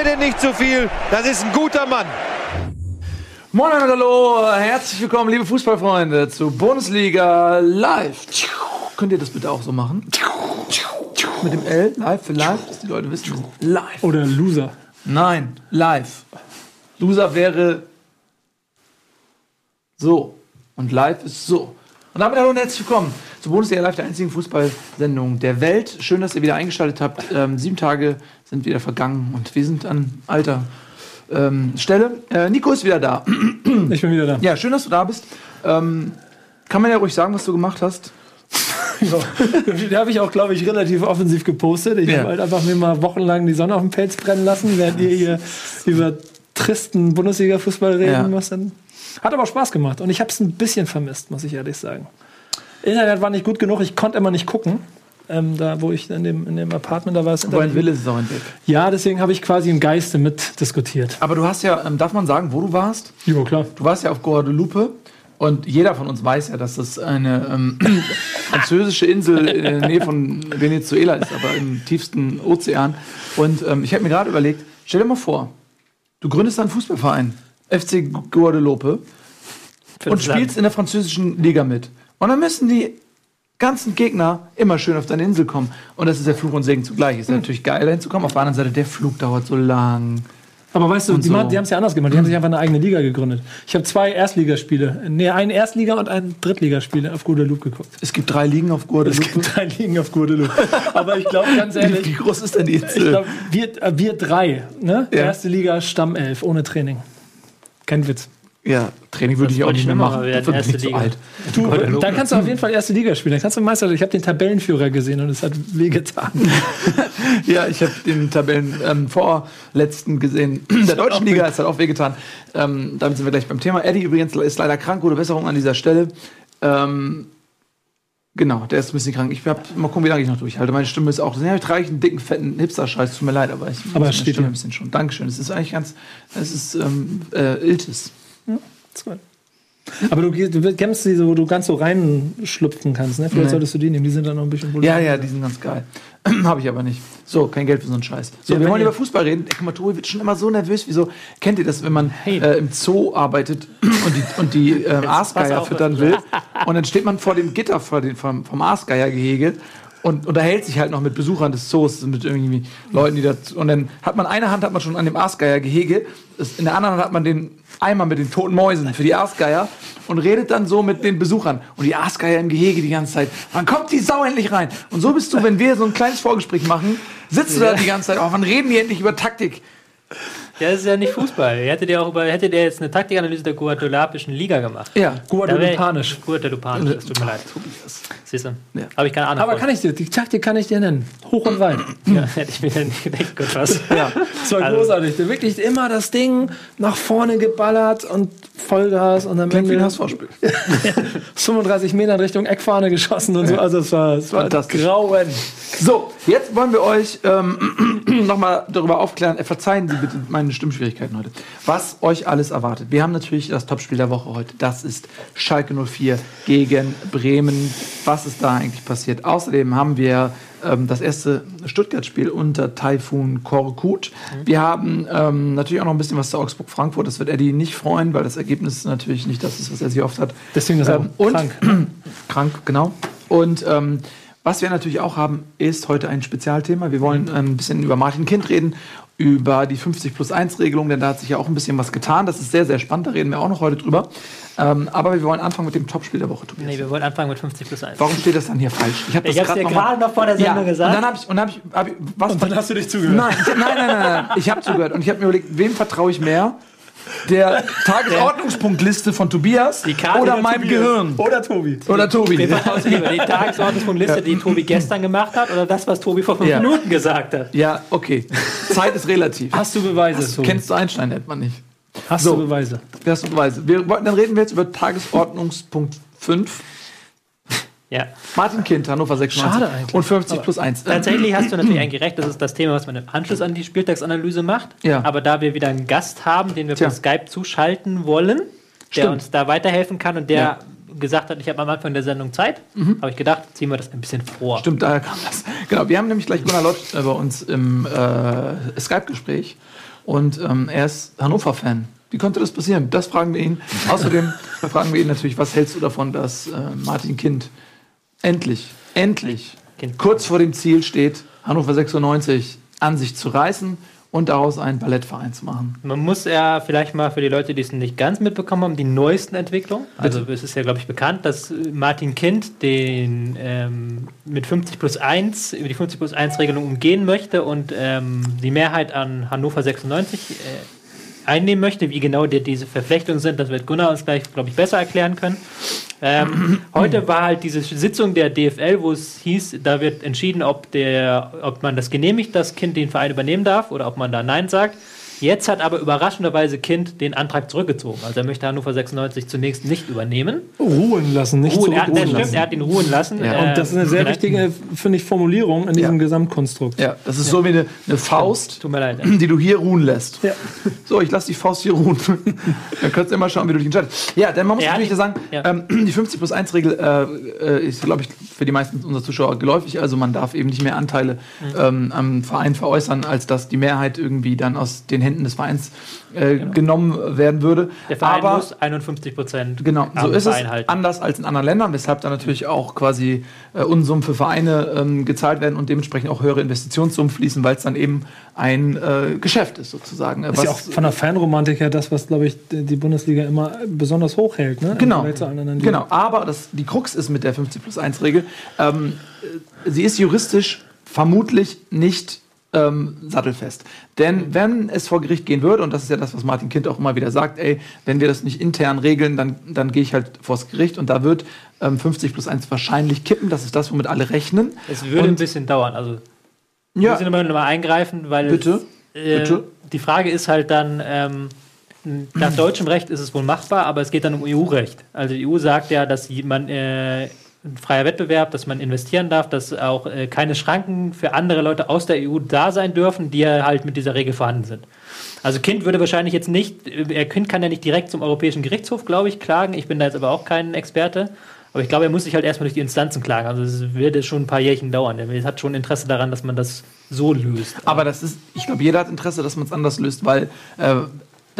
mir denn nicht zu viel. Das ist ein guter Mann. Moin und hallo, herzlich willkommen, liebe Fußballfreunde, zu Bundesliga Live. Könnt ihr das bitte auch so machen? Mit dem L, live für live, dass die Leute wissen, live. Oder Loser. Nein, live. Loser wäre so und live ist so. Und damit hallo und herzlich willkommen zu Bundesliga Live, der einzigen Fußballsendung der Welt. Schön, dass ihr wieder eingeschaltet habt. Ähm, sieben Tage sind wieder vergangen und wir sind an alter ähm, Stelle. Äh, Nico ist wieder da. Ich bin wieder da. Ja, schön, dass du da bist. Ähm, kann man ja ruhig sagen, was du gemacht hast. Ja. Den habe ich auch, glaube ich, relativ offensiv gepostet. Ich Ja. habe halt einfach mir mal wochenlang die Sonne auf dem Pelz brennen lassen, während ihr hier über tristen Bundesliga-Fußball reden Ja. müsst. Dann Hat aber Spaß gemacht und ich habe es ein bisschen vermisst, muss ich ehrlich sagen. Internet war nicht gut genug, ich konnte immer nicht gucken. Ähm, da, wo ich in dem, in dem Apartment, da war es Wo ein. Wille ist, auch ein Weg. Ja, deswegen habe ich quasi im Geiste mitdiskutiert. Aber du hast ja, ähm, darf man sagen, wo du warst? Jo, klar. Du warst ja auf Guadeloupe und jeder von uns weiß ja, dass das eine ähm, französische Insel in der Nähe von Venezuela ist, aber im tiefsten Ozean. Und ähm, ich habe mir gerade überlegt, stell dir mal vor, du gründest einen Fußballverein, FC Guadeloupe, und spielst in der französischen Liga mit. Und dann müssen die ganzen Gegner immer schön auf deine Insel kommen. Und das ist der Fluch und Segen zugleich. Ist natürlich geil, dahin zu kommen. Auf der anderen Seite, der Flug dauert so lang. Aber weißt du, die, so. haben es ja anders gemacht. Die haben sich einfach eine eigene Liga gegründet. Ich habe zwei Erstligaspiele, nee, ein Erstliga- und ein Drittligaspiel auf Guadeloupe geguckt. Es gibt drei Ligen auf Es Guadeloupe. gibt drei Ligen auf Guadeloupe. Aber ich glaube ganz Wie ehrlich, groß ist denn die ich Insel? glaube, wir, äh, wir drei, ne? Ja. Erste Liga Stammelf, ohne Training. Kein Witz. Ja, Training würde Das ich auch nicht ich mehr machen. werden, ich erste Liga. alt. Du, dann kannst du auf jeden Fall erste Liga spielen. Dann kannst du Meister. Ich habe den Tabellenführer gesehen und es hat wehgetan. Ja, ich habe den Tabellen ähm, gesehen. Der deutschen Liga ist halt auch wehgetan. Ähm, damit sind wir gleich beim Thema. Eddie übrigens ist leider krank. Gute Besserung an dieser Stelle. Ähm, genau, der ist ein bisschen krank. Ich hab, mal gucken, wie lange ich noch durchhalte. Meine Stimme ist auch. Ja, ich trage einen dicken, fetten Hipster-Scheiß. Tut mir leid, aber ich Aber es steht Stimme ein bisschen schon. Dankeschön. Es ist eigentlich ganz. Es ist ähm, äh, Iltis. Ist gut. Aber du, du kennst diese, wo du ganz so reinschlüpfen kannst. Ne? Vielleicht Nee. solltest du die nehmen. Die sind dann noch ein bisschen Ja, ja, die sind ganz geil. Habe ich aber nicht. So, kein Geld für so einen Scheiß. So, Ja, wir wollen über Fußball reden. Guck mal, Tobi wird schon immer so nervös. Wieso? Kennt ihr das, wenn man äh, im Zoo arbeitet und die, und die ähm, Aasgeier füttern will? Und dann steht man vor dem Gitter vor den, vom, vom Aasgeiergehege und unterhält sich halt noch mit Besuchern des Zoos, mit irgendwie Leuten, die da. Und dann hat man eine Hand hat man schon an dem Aasgeiergehege, das- in der anderen Hand hat man den Eimer mit den toten Mäusen für die Aasgeier und redet dann so mit den Besuchern. Und die Aasgeier im Gehege die ganze Zeit. Wann kommt die Sau endlich rein? Und so bist du, wenn wir so ein kleines Vorgespräch machen, sitzt du da die ganze Zeit. Oh, wann reden die endlich über Taktik? Ja, das ist ja nicht Fußball. Hättet ihr auch über, hättet ihr jetzt eine Taktikanalyse der guadeloupischen Liga gemacht? Ja. Guadeloupanisch. Guadeloupanisch, es tut mir leid. Siehst du? Ja. Habe ich keine Ahnung. Aber von. kann ich dir, die Taktik kann ich dir nennen. Hoch und weit. Ja, hätte ich mir dann nicht gedacht, Gott was. Ja. Das war Also- großartig. Wirklich immer das Ding nach vorne geballert und Vollgas und am Klingt wie ein Ende Hassvorspiel. 35 Meter in Richtung Eckfahne geschossen und so. Also es war, es war Fantastisch. grauen. So, jetzt wollen wir euch ähm, nochmal darüber aufklären. Äh, verzeihen Sie bitte meine Stimmschwierigkeiten heute. Was euch alles erwartet. Wir haben natürlich das Topspiel der Woche heute. Das ist Schalke 04 gegen Bremen. Was ist da eigentlich passiert? Außerdem haben wir ähm, das erste Stuttgart-Spiel unter Taifun Korkut. Wir haben ähm, natürlich auch noch ein bisschen was zu Augsburg-Frankfurt. Das wird Eddie nicht freuen, weil das Ergebnis natürlich nicht das ist, was er sich oft hat. Deswegen ist er Ähm, und krank. krank, genau. Und ähm, was wir natürlich auch haben, ist heute ein Spezialthema. Wir wollen ähm, ein bisschen über Martin Kind reden, über die 50 plus 1 Regelung, denn da hat sich ja auch ein bisschen was getan. Das ist sehr, sehr spannend, da reden wir auch noch heute drüber. Ähm, aber wir wollen anfangen mit dem Topspiel der Woche, Tobias. Nee, wir wollen anfangen mit 50 plus 1. Warum steht das dann hier falsch? Ich habe es grad dir noch mal- gerade noch vor der Sendung ja, gesagt. Und dann habe ich, und dann hab ich, hab ich was Und dann hast du dich zugehört. Nein, ich, nein, nein, nein, nein. Ich habe zugehört und ich habe mir überlegt, wem vertraue ich mehr? Der Tagesordnungspunktliste von Tobias Die Karte oder meinem Tobias. Gehirn? Oder Tobi. Oder Tobi? Wir die Tagesordnungspunktliste, die Tobi gestern gemacht hat, oder das, was Tobi vor fünf Ja. Minuten gesagt hat. Ja, okay. Zeit ist relativ. Hast du Beweise, Tobi? Kennst du Einstein, nennt man nicht. Hast So. du Beweise? Das sind Beweise. Wir, wollten- dann reden wir jetzt über Tagesordnungspunkt 5. Ja. Martin Kind, Hannover 96. Schade eigentlich. Und 50 plus 1. Tatsächlich hast du natürlich eigentlich recht, das ist das Thema, was man im Anschluss an die Spieltagsanalyse macht. Ja. Aber da wir wieder einen Gast haben, den wir Tja. per Skype zuschalten wollen, der Stimmt. uns da weiterhelfen kann und der Ja. gesagt hat, ich habe am Anfang der Sendung Zeit, habe ich gedacht, ziehen wir das ein bisschen vor. Stimmt, daher kam das. Genau, wir haben nämlich gleich Gunnar Lott äh, bei uns im äh, Skype-Gespräch. Und ähm, er ist Hannover-Fan. Wie konnte das passieren? Das fragen wir ihn. Außerdem fragen wir ihn natürlich, was hältst du davon, dass äh, Martin Kind endlich, endlich, Kind. kurz vor dem Ziel steht, Hannover 96 an sich zu reißen und daraus einen Ballettverein zu machen. Man muss ja vielleicht mal für die Leute, die es nicht ganz mitbekommen haben, die neuesten Entwicklungen. Also es ist ja, glaube ich, bekannt, dass äh, Martin Kind den ähm, mit 50 plus 1 über die 50 plus 1 Regelung umgehen möchte und ähm, die Mehrheit an Hannover 96 äh, einnehmen möchte. Wie genau die, diese Verflechtungen sind, das wird Gunnar uns gleich, glaube ich, besser erklären können. Ähm, heute war halt diese Sitzung der DFL, wo es hieß, da wird entschieden, ob, der, ob man das genehmigt, dass Kind den Verein übernehmen darf oder ob man da Nein sagt. Jetzt hat aber überraschenderweise Kind den Antrag zurückgezogen. Also er möchte Hannover 96 zunächst nicht übernehmen. Ruhen lassen, nicht Ruhen, er, das zurückruhen stimmt, lassen. er hat ihn ruhen lassen. Ja. Und das ist eine sehr vielleicht- wichtige, finde ich, Formulierung in diesem Ja. Gesamtkonstrukt. Ja, das ist so wie eine, eine Faust, Tut mir leid. die du hier ruhen lässt. Ja. So, ich lasse die Faust hier ruhen. Dann kannst du immer schauen, wie du dich entscheidest. Ja, denn man muss Ja, natürlich sagen, ja. ähm, die 50 plus 1 Regel äh, äh, ist, glaube ich, für die meisten unserer Zuschauer geläufig. Also man darf eben nicht mehr Anteile Mhm. ähm, am Verein veräußern, als dass die Mehrheit irgendwie dann aus den Händen des Vereins äh, genommen werden würde. Genau. Der Verein Aber muss 51 Prozent Genau, so ist es halten. anders als in anderen Ländern, weshalb da natürlich auch quasi äh, Unsummen für Vereine ähm, gezahlt werden und dementsprechend auch höhere Investitionssummen fließen, weil es dann eben ein äh, Geschäft ist sozusagen. äh, Das ist ja auch von der Fanromantik her das, was, glaube ich, die Bundesliga immer besonders hoch hält. Ne? Genau, genau. Aber das, die Krux ist mit der 50 plus 1 Regel, ähm, äh, sie ist juristisch vermutlich nicht ähm, sattelfest. Denn wenn es vor Gericht gehen würde, und das ist ja das, was Martin Kind auch immer wieder sagt, ey, wenn wir das nicht intern regeln, dann, dann gehe ich halt vors Gericht und da wird ähm, 50 plus 1 wahrscheinlich kippen. Das ist das, womit alle rechnen. Es würde ein Und- bisschen dauern. Also wir Ja, müssen immer noch mal eingreifen, weil Bitte? Es, äh, Bitte? die Frage ist halt dann, ähm, nach deutschem Recht ist es wohl machbar, aber es geht dann um EU-Recht. Also die EU sagt ja, dass man äh, ein freier Wettbewerb, dass man investieren darf, dass auch äh, keine Schranken für andere Leute aus der EU da sein dürfen, die ja halt mit dieser Regel vorhanden sind. Also Kind würde wahrscheinlich jetzt nicht, er Kind kann ja nicht direkt zum Europäischen Gerichtshof, glaube ich, klagen. Ich bin da jetzt aber auch kein Experte. Aber ich glaube, er muss sich halt erstmal durch die Instanzen klagen. Also es wird schon ein paar Jährchen dauern. Er hat schon Interesse daran, dass man das so löst. Aber das ist, ich glaube, jeder hat Interesse, dass man es anders löst, weil äh,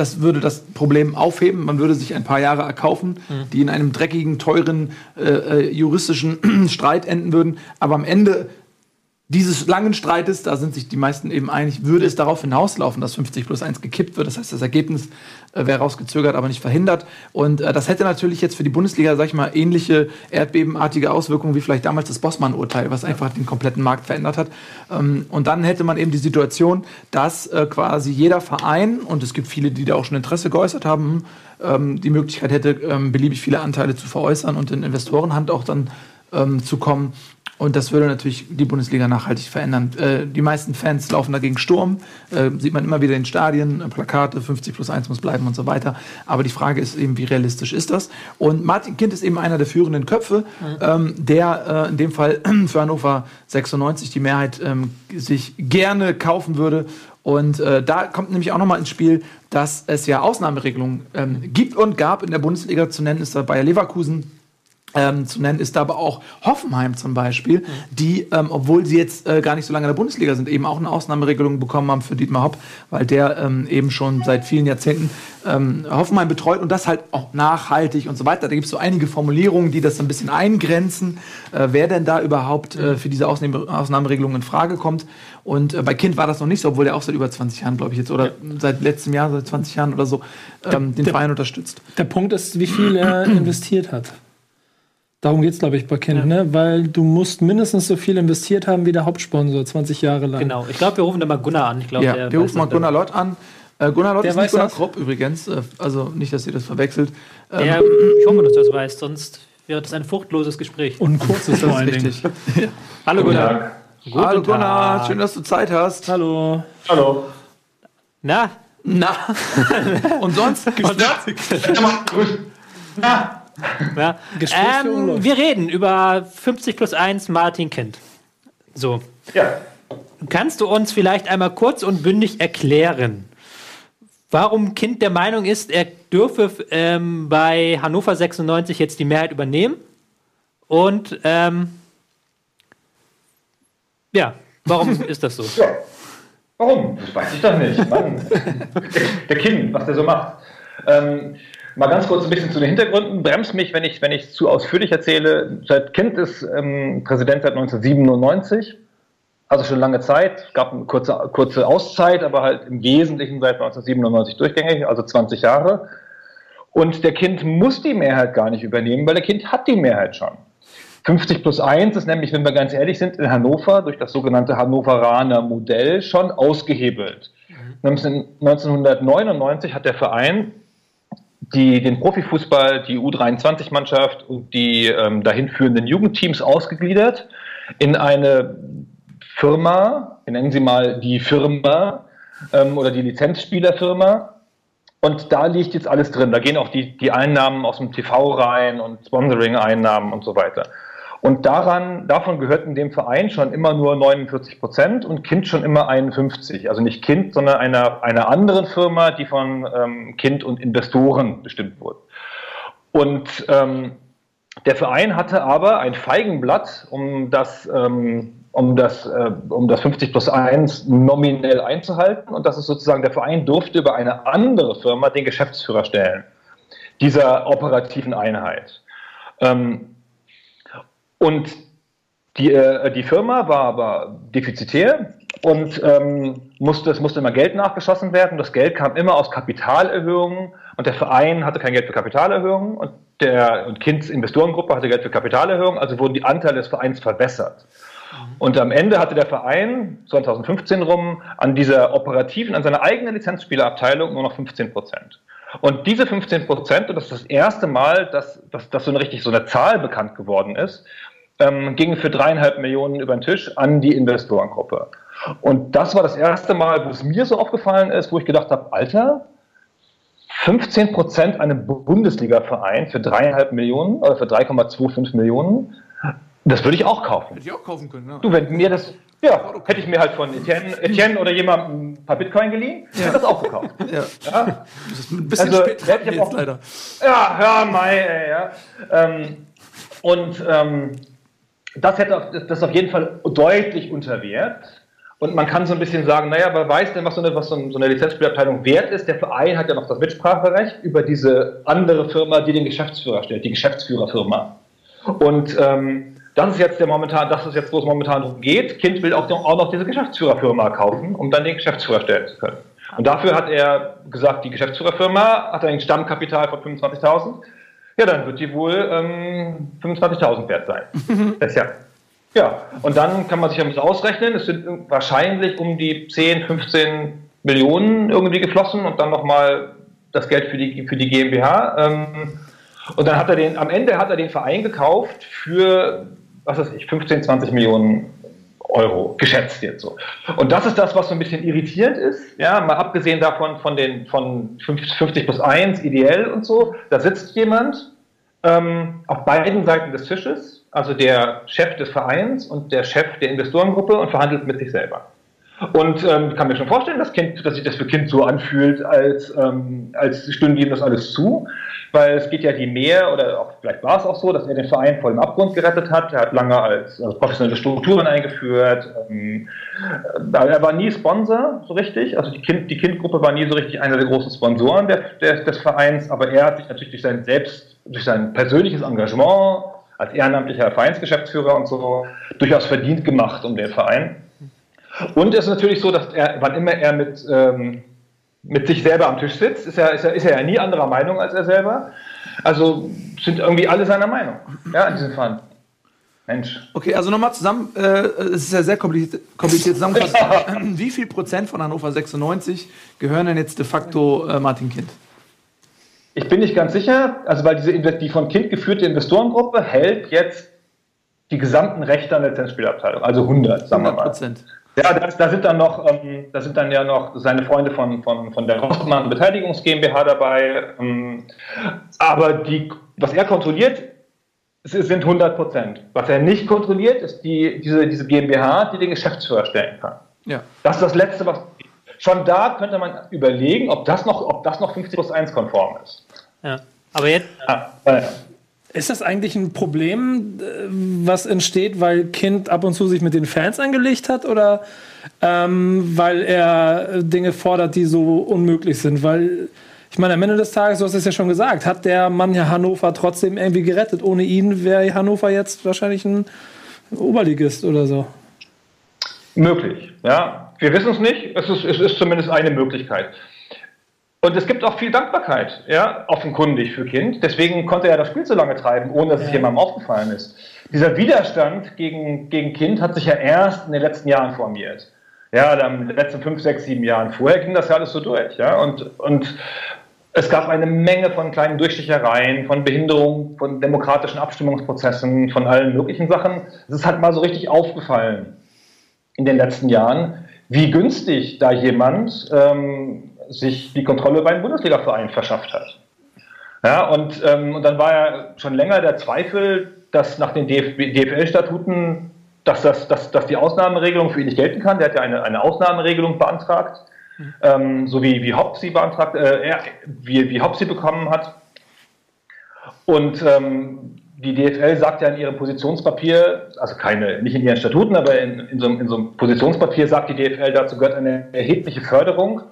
das würde das Problem aufheben. Man würde sich ein paar Jahre erkaufen, die in einem dreckigen, teuren äh, äh, juristischen Streit enden würden. Aber am Ende dieses langen Streites, da sind sich die meisten eben einig, würde es darauf hinauslaufen, dass 50 plus 1 gekippt wird. Das heißt, das Ergebnis äh, wäre rausgezögert, aber nicht verhindert. Und äh, das hätte natürlich jetzt für die Bundesliga, sag ich mal, ähnliche erdbebenartige Auswirkungen wie vielleicht damals das Bossmann-Urteil, was einfach den kompletten Markt verändert hat. Ähm, und dann hätte man eben die Situation, dass äh, quasi jeder Verein, und es gibt viele, die da auch schon Interesse geäußert haben, ähm, die Möglichkeit hätte, ähm, beliebig viele Anteile zu veräußern und in Investorenhand auch dann ähm, zu kommen. Und das würde natürlich die Bundesliga nachhaltig verändern. Äh, die meisten Fans laufen dagegen Sturm. Äh, sieht man immer wieder in Stadien, äh, Plakate, 50 plus 1 muss bleiben und so weiter. Aber die Frage ist eben, wie realistisch ist das? Und Martin Kind ist eben einer der führenden Köpfe, ähm, der äh, in dem Fall für Hannover 96 die Mehrheit ähm, sich gerne kaufen würde. Und äh, da kommt nämlich auch nochmal ins Spiel, dass es ja Ausnahmeregelungen ähm, gibt und gab in der Bundesliga. Zu nennen ist da Bayer Leverkusen, ähm, zu nennen ist aber auch Hoffenheim zum Beispiel, die, ähm, obwohl sie jetzt äh, gar nicht so lange in der Bundesliga sind, eben auch eine Ausnahmeregelung bekommen haben für Dietmar Hopp, weil der ähm, eben schon seit vielen Jahrzehnten ähm, Hoffenheim betreut und das halt auch nachhaltig und so weiter. Da gibt es so einige Formulierungen, die das ein bisschen eingrenzen, äh, wer denn da überhaupt äh, für diese Ausnahme Ausnahmeregelung in Frage kommt. Und äh, bei Kind war das noch nicht so, obwohl der auch seit über 20 Jahren, glaube ich, jetzt, oder seit letztem Jahr, seit 20 Jahren oder so, ähm, den der- Verein unterstützt. Der Punkt ist, wie viel er investiert hat. Darum geht es, glaube ich, bei Kind, ne? weil du musst mindestens so viel investiert haben wie der Hauptsponsor, 20 Jahre lang. Genau. Ich glaube, wir rufen da mal Gunnar an. Ich glaube, Ja, der wir rufen mal Gunnar Lott an. Äh, Gunnar Lott Der ist nicht Gunnar das? Kropp übrigens. Äh, also nicht, dass ihr das verwechselt. Ähm, Der, ich hoffe, dass du das weißt, sonst wäre das ein fruchtloses Gespräch. Und ein kurzes vor das allen ist Dingen. richtig. Hallo Gunnar. Guten Hallo Gunnar, Tag. schön, dass du Zeit hast. Hallo. Hallo. Na, Na, und sonst? Ja, ja. Ähm, wir reden über 50 plus 1 Martin Kind. So. ja. Kannst du uns vielleicht einmal kurz und bündig erklären, warum Kind der Meinung ist, er dürfe ähm, bei Hannover 96 jetzt die Mehrheit übernehmen? Und ähm, ja, warum ist das so? Warum? Das weiß ich doch nicht. Mann. der Kind, was der so macht. Ähm, mal ganz kurz ein bisschen zu den Hintergründen. Bremst mich, wenn ich, wenn ich zu ausführlich erzähle. Seit Kind ist ähm, Präsident seit 1997. Also schon lange Zeit. Es gab eine kurze, kurze Auszeit, aber halt im Wesentlichen seit 1997 durchgängig, also 20 Jahre. Und der Kind muss die Mehrheit gar nicht übernehmen, weil der Kind hat die Mehrheit schon. 50 plus 1 ist nämlich, wenn wir ganz ehrlich sind, in Hannover durch das sogenannte Hannoveraner Modell schon ausgehebelt. Mhm. 1999 hat der Verein die, den Profifußball, die U23-Mannschaft und die ähm, dahin führenden Jugendteams ausgegliedert in eine Firma, wir nennen sie mal die Firma ähm, oder die Lizenzspielerfirma. Und da liegt jetzt alles drin. Da gehen auch die, die Einnahmen aus dem TV rein und Sponsoring-Einnahmen und so weiter. Und daran, davon gehörten dem Verein schon immer nur 49 Prozent und Kind schon immer 51. Also nicht Kind, sondern einer, einer anderen Firma, die von ähm, Kind und Investoren bestimmt wurde. Und ähm, der Verein hatte aber ein Feigenblatt, um das, ähm, um das, äh, um das 50 plus 1 nominell einzuhalten. Und das ist sozusagen, der Verein durfte über eine andere Firma den Geschäftsführer stellen, dieser operativen Einheit. Ähm, und die, äh, die Firma war aber defizitär und ähm, musste, es musste immer Geld nachgeschossen werden. Das Geld kam immer aus Kapitalerhöhungen und der Verein hatte kein Geld für Kapitalerhöhungen und der und Kinds Investorengruppe hatte Geld für Kapitalerhöhungen, also wurden die Anteile des Vereins verbessert. Und am Ende hatte der Verein 2015 rum an dieser operativen, an seiner eigenen Lizenzspielerabteilung nur noch 15 Prozent. Und diese 15 Prozent, und das ist das erste Mal, dass, dass, dass so eine richtig so eine Zahl bekannt geworden ist, ähm, gingen für dreieinhalb Millionen über den Tisch an die Investorengruppe. Und das war das erste Mal, wo es mir so aufgefallen ist, wo ich gedacht habe, Alter, 15 Prozent einem Bundesliga-Verein für dreieinhalb Millionen oder für 3,25 Millionen, das würde ich auch kaufen. Hätte ich auch kaufen können, ja. Du, wenn mir das, ja, hätte ich mir halt von Etienne, Etienne oder jemandem ein paar Bitcoin geliehen, ja. hätte das auch gekauft. Ja. ja. Das ist ein bisschen also, spät dran jetzt auch, leider. Ja, hör mal, ey, ja. Ähm, und ähm, das hätte das auf jeden Fall deutlich unter Wert. Und man kann so ein bisschen sagen, naja, wer weiß denn, was so eine, was so eine Lizenzspielabteilung wert ist? Der Verein hat ja noch das Mitspracherecht über diese andere Firma, die den Geschäftsführer stellt, die Geschäftsführerfirma. Und ähm, das ist jetzt der momentan, das ist jetzt, wo es momentan darum geht. Kind will auch, auch noch diese Geschäftsführerfirma kaufen, um dann den Geschäftsführer stellen zu können. Und dafür hat er gesagt, die Geschäftsführerfirma hat ein Stammkapital von 25.000 ja, dann wird die wohl ähm, 25.000 wert sein. das ja. Ja, und dann kann man sich ja ein bisschen ausrechnen. Es sind wahrscheinlich um die 10, 15 Millionen irgendwie geflossen und dann nochmal das Geld für die, für die GmbH. Ähm, und dann hat er den, am Ende hat er den Verein gekauft für, was weiß ich, 15, 20 Millionen Euro, geschätzt jetzt so. Und das ist das, was so ein bisschen irritierend ist, ja, mal abgesehen davon von den von 50 plus 1, ideell und so, da sitzt jemand ähm, auf beiden Seiten des Tisches, also der Chef des Vereins und der Chef der Investorengruppe und verhandelt mit sich selber. Und ähm, kann mir schon vorstellen, dass, kind, dass sich das für Kind so anfühlt, als, ähm, als stünde ihm das alles zu weil es geht ja die mehr, oder auch, vielleicht war es auch so, dass er den Verein vor dem Abgrund gerettet hat. Er hat lange als also professionelle Strukturen eingeführt. Ähm, äh, er war nie Sponsor, so richtig. Also die, kind, die Kindgruppe war nie so richtig einer der großen Sponsoren der, der, des Vereins, aber er hat sich natürlich durch sein selbst, durch sein persönliches Engagement als ehrenamtlicher Vereinsgeschäftsführer und so durchaus verdient gemacht um den Verein. Und es ist natürlich so, dass er, wann immer er mit ähm, mit sich selber am Tisch sitzt, ist er, ist er, ist er ja nie anderer Meinung als er selber. Also sind irgendwie alle seiner Meinung. Ja, in diesem Fall. Mensch. Okay, also nochmal zusammen, äh, es ist ja sehr kompliziert, kompliziert zusammengefasst. Wie viel Prozent von Hannover 96 gehören denn jetzt de facto äh, Martin Kind? Ich bin nicht ganz sicher, also weil diese die von Kind geführte Investorengruppe hält jetzt die gesamten Rechte an der Lizenzspielabteilung, also 100, sagen 100 wir mal. Prozent. Ja, da, da, sind dann noch, ähm, da sind dann ja noch seine Freunde von, von, von der Rossmann Beteiligungs GmbH dabei. Ähm, aber die, was er kontrolliert, sind 100 Prozent. Was er nicht kontrolliert, ist die, diese, diese GmbH, die den Geschäftsführer stellen kann. Ja. Das ist das Letzte, was. Schon da könnte man überlegen, ob das noch, ob das noch 50 plus 1 konform ist. Ja. Aber jetzt. Ah, äh, Ist das eigentlich ein Problem, äh, was entsteht, weil Kind ab und zu sich mit den Fans angelegt hat oder ähm, weil er Dinge fordert, die so unmöglich sind? Weil ich meine, am Ende des Tages, du hast es ja schon gesagt, hat der Mann ja Hannover trotzdem irgendwie gerettet. Ohne ihn wäre Hannover jetzt wahrscheinlich ein Oberligist oder so. Möglich, ja. Wir wissen es nicht, es ist, es ist zumindest eine Möglichkeit. Und es gibt auch viel Dankbarkeit, ja, offenkundig für Kind. Deswegen konnte er das Spiel so lange treiben, ohne dass es jemandem aufgefallen ist. Dieser Widerstand gegen, gegen Kind hat sich ja erst in den letzten Jahren formiert. Ja, dann in den letzten fünf, sechs, sieben Jahren. Vorher ging das ja alles so durch, ja. Und, und es gab eine Menge von kleinen Durchstichereien, von Behinderungen, von demokratischen Abstimmungsprozessen, von allen möglichen Sachen. Es ist halt mal so richtig aufgefallen in den letzten Jahren, wie günstig da jemand ähm, sich die Kontrolle bei einem Bundesliga-Verein verschafft hat. Ja, und, ähm, und dann war ja schon länger der Zweifel, dass nach den DFL-Statuten, dass, das, dass, dass die Ausnahmeregelung für ihn nicht gelten kann. Der hat ja eine, eine Ausnahmeregelung beantragt, ähm, so wie, wie Hopp sie beantragt, äh, wie, wie Hopp sie bekommen hat. Und ähm, die DFL sagt ja in ihrem Positionspapier, also keine, nicht in ihren Statuten, aber in, in, so, in so einem Positionspapier sagt die DFL, dazu gehört eine erhebliche Förderung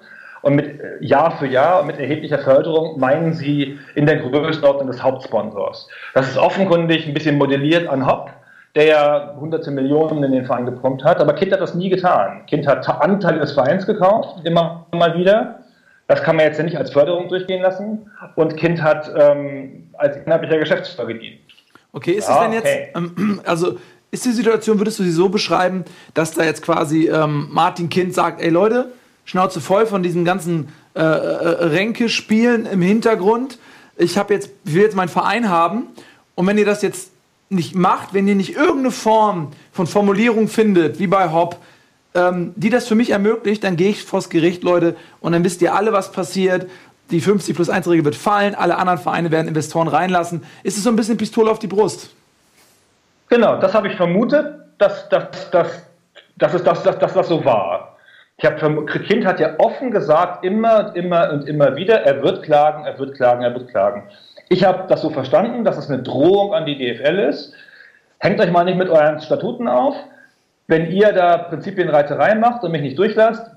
und mit äh, Jahr für Jahr mit erheblicher Förderung meinen sie in der Größenordnung des Hauptsponsors. Das ist offenkundig ein bisschen modelliert an Hopp, der ja hunderte Millionen in den Verein gepumpt hat, aber Kind hat das nie getan. Kind hat Anteile des Vereins gekauft, immer mal wieder. Das kann man jetzt ja nicht als Förderung durchgehen lassen. Und Kind hat ähm, als innerlicher Geschäftsführer gedient. Okay, ist ja, es denn jetzt, okay. ähm, also ist die Situation, würdest du sie so beschreiben, dass da jetzt quasi ähm, Martin Kind sagt, ey Leute, Schnauze voll von diesen ganzen äh, äh, Ränkespielen im Hintergrund. Ich habe jetzt, will jetzt meinen Verein haben. Und wenn ihr das jetzt nicht macht, wenn ihr nicht irgendeine Form von Formulierung findet, wie bei Hopp, ähm, die das für mich ermöglicht, dann gehe ich vors Gericht, Leute, und dann wisst ihr alle, was passiert. Die 50 plus 1 Regel wird fallen, alle anderen Vereine werden Investoren reinlassen. Ist es so ein bisschen Pistole auf die Brust? Genau, das habe ich vermutet, dass, dass, dass, dass, es, dass, dass, dass das so war. Ich habe Kind hat ja offen gesagt, immer, immer und immer wieder, er wird klagen, er wird klagen, er wird klagen. Ich habe das so verstanden, dass es eine Drohung an die DFL ist. Hängt euch mal nicht mit euren Statuten auf. Wenn ihr da Prinzipienreiterei macht und mich nicht durchlasst,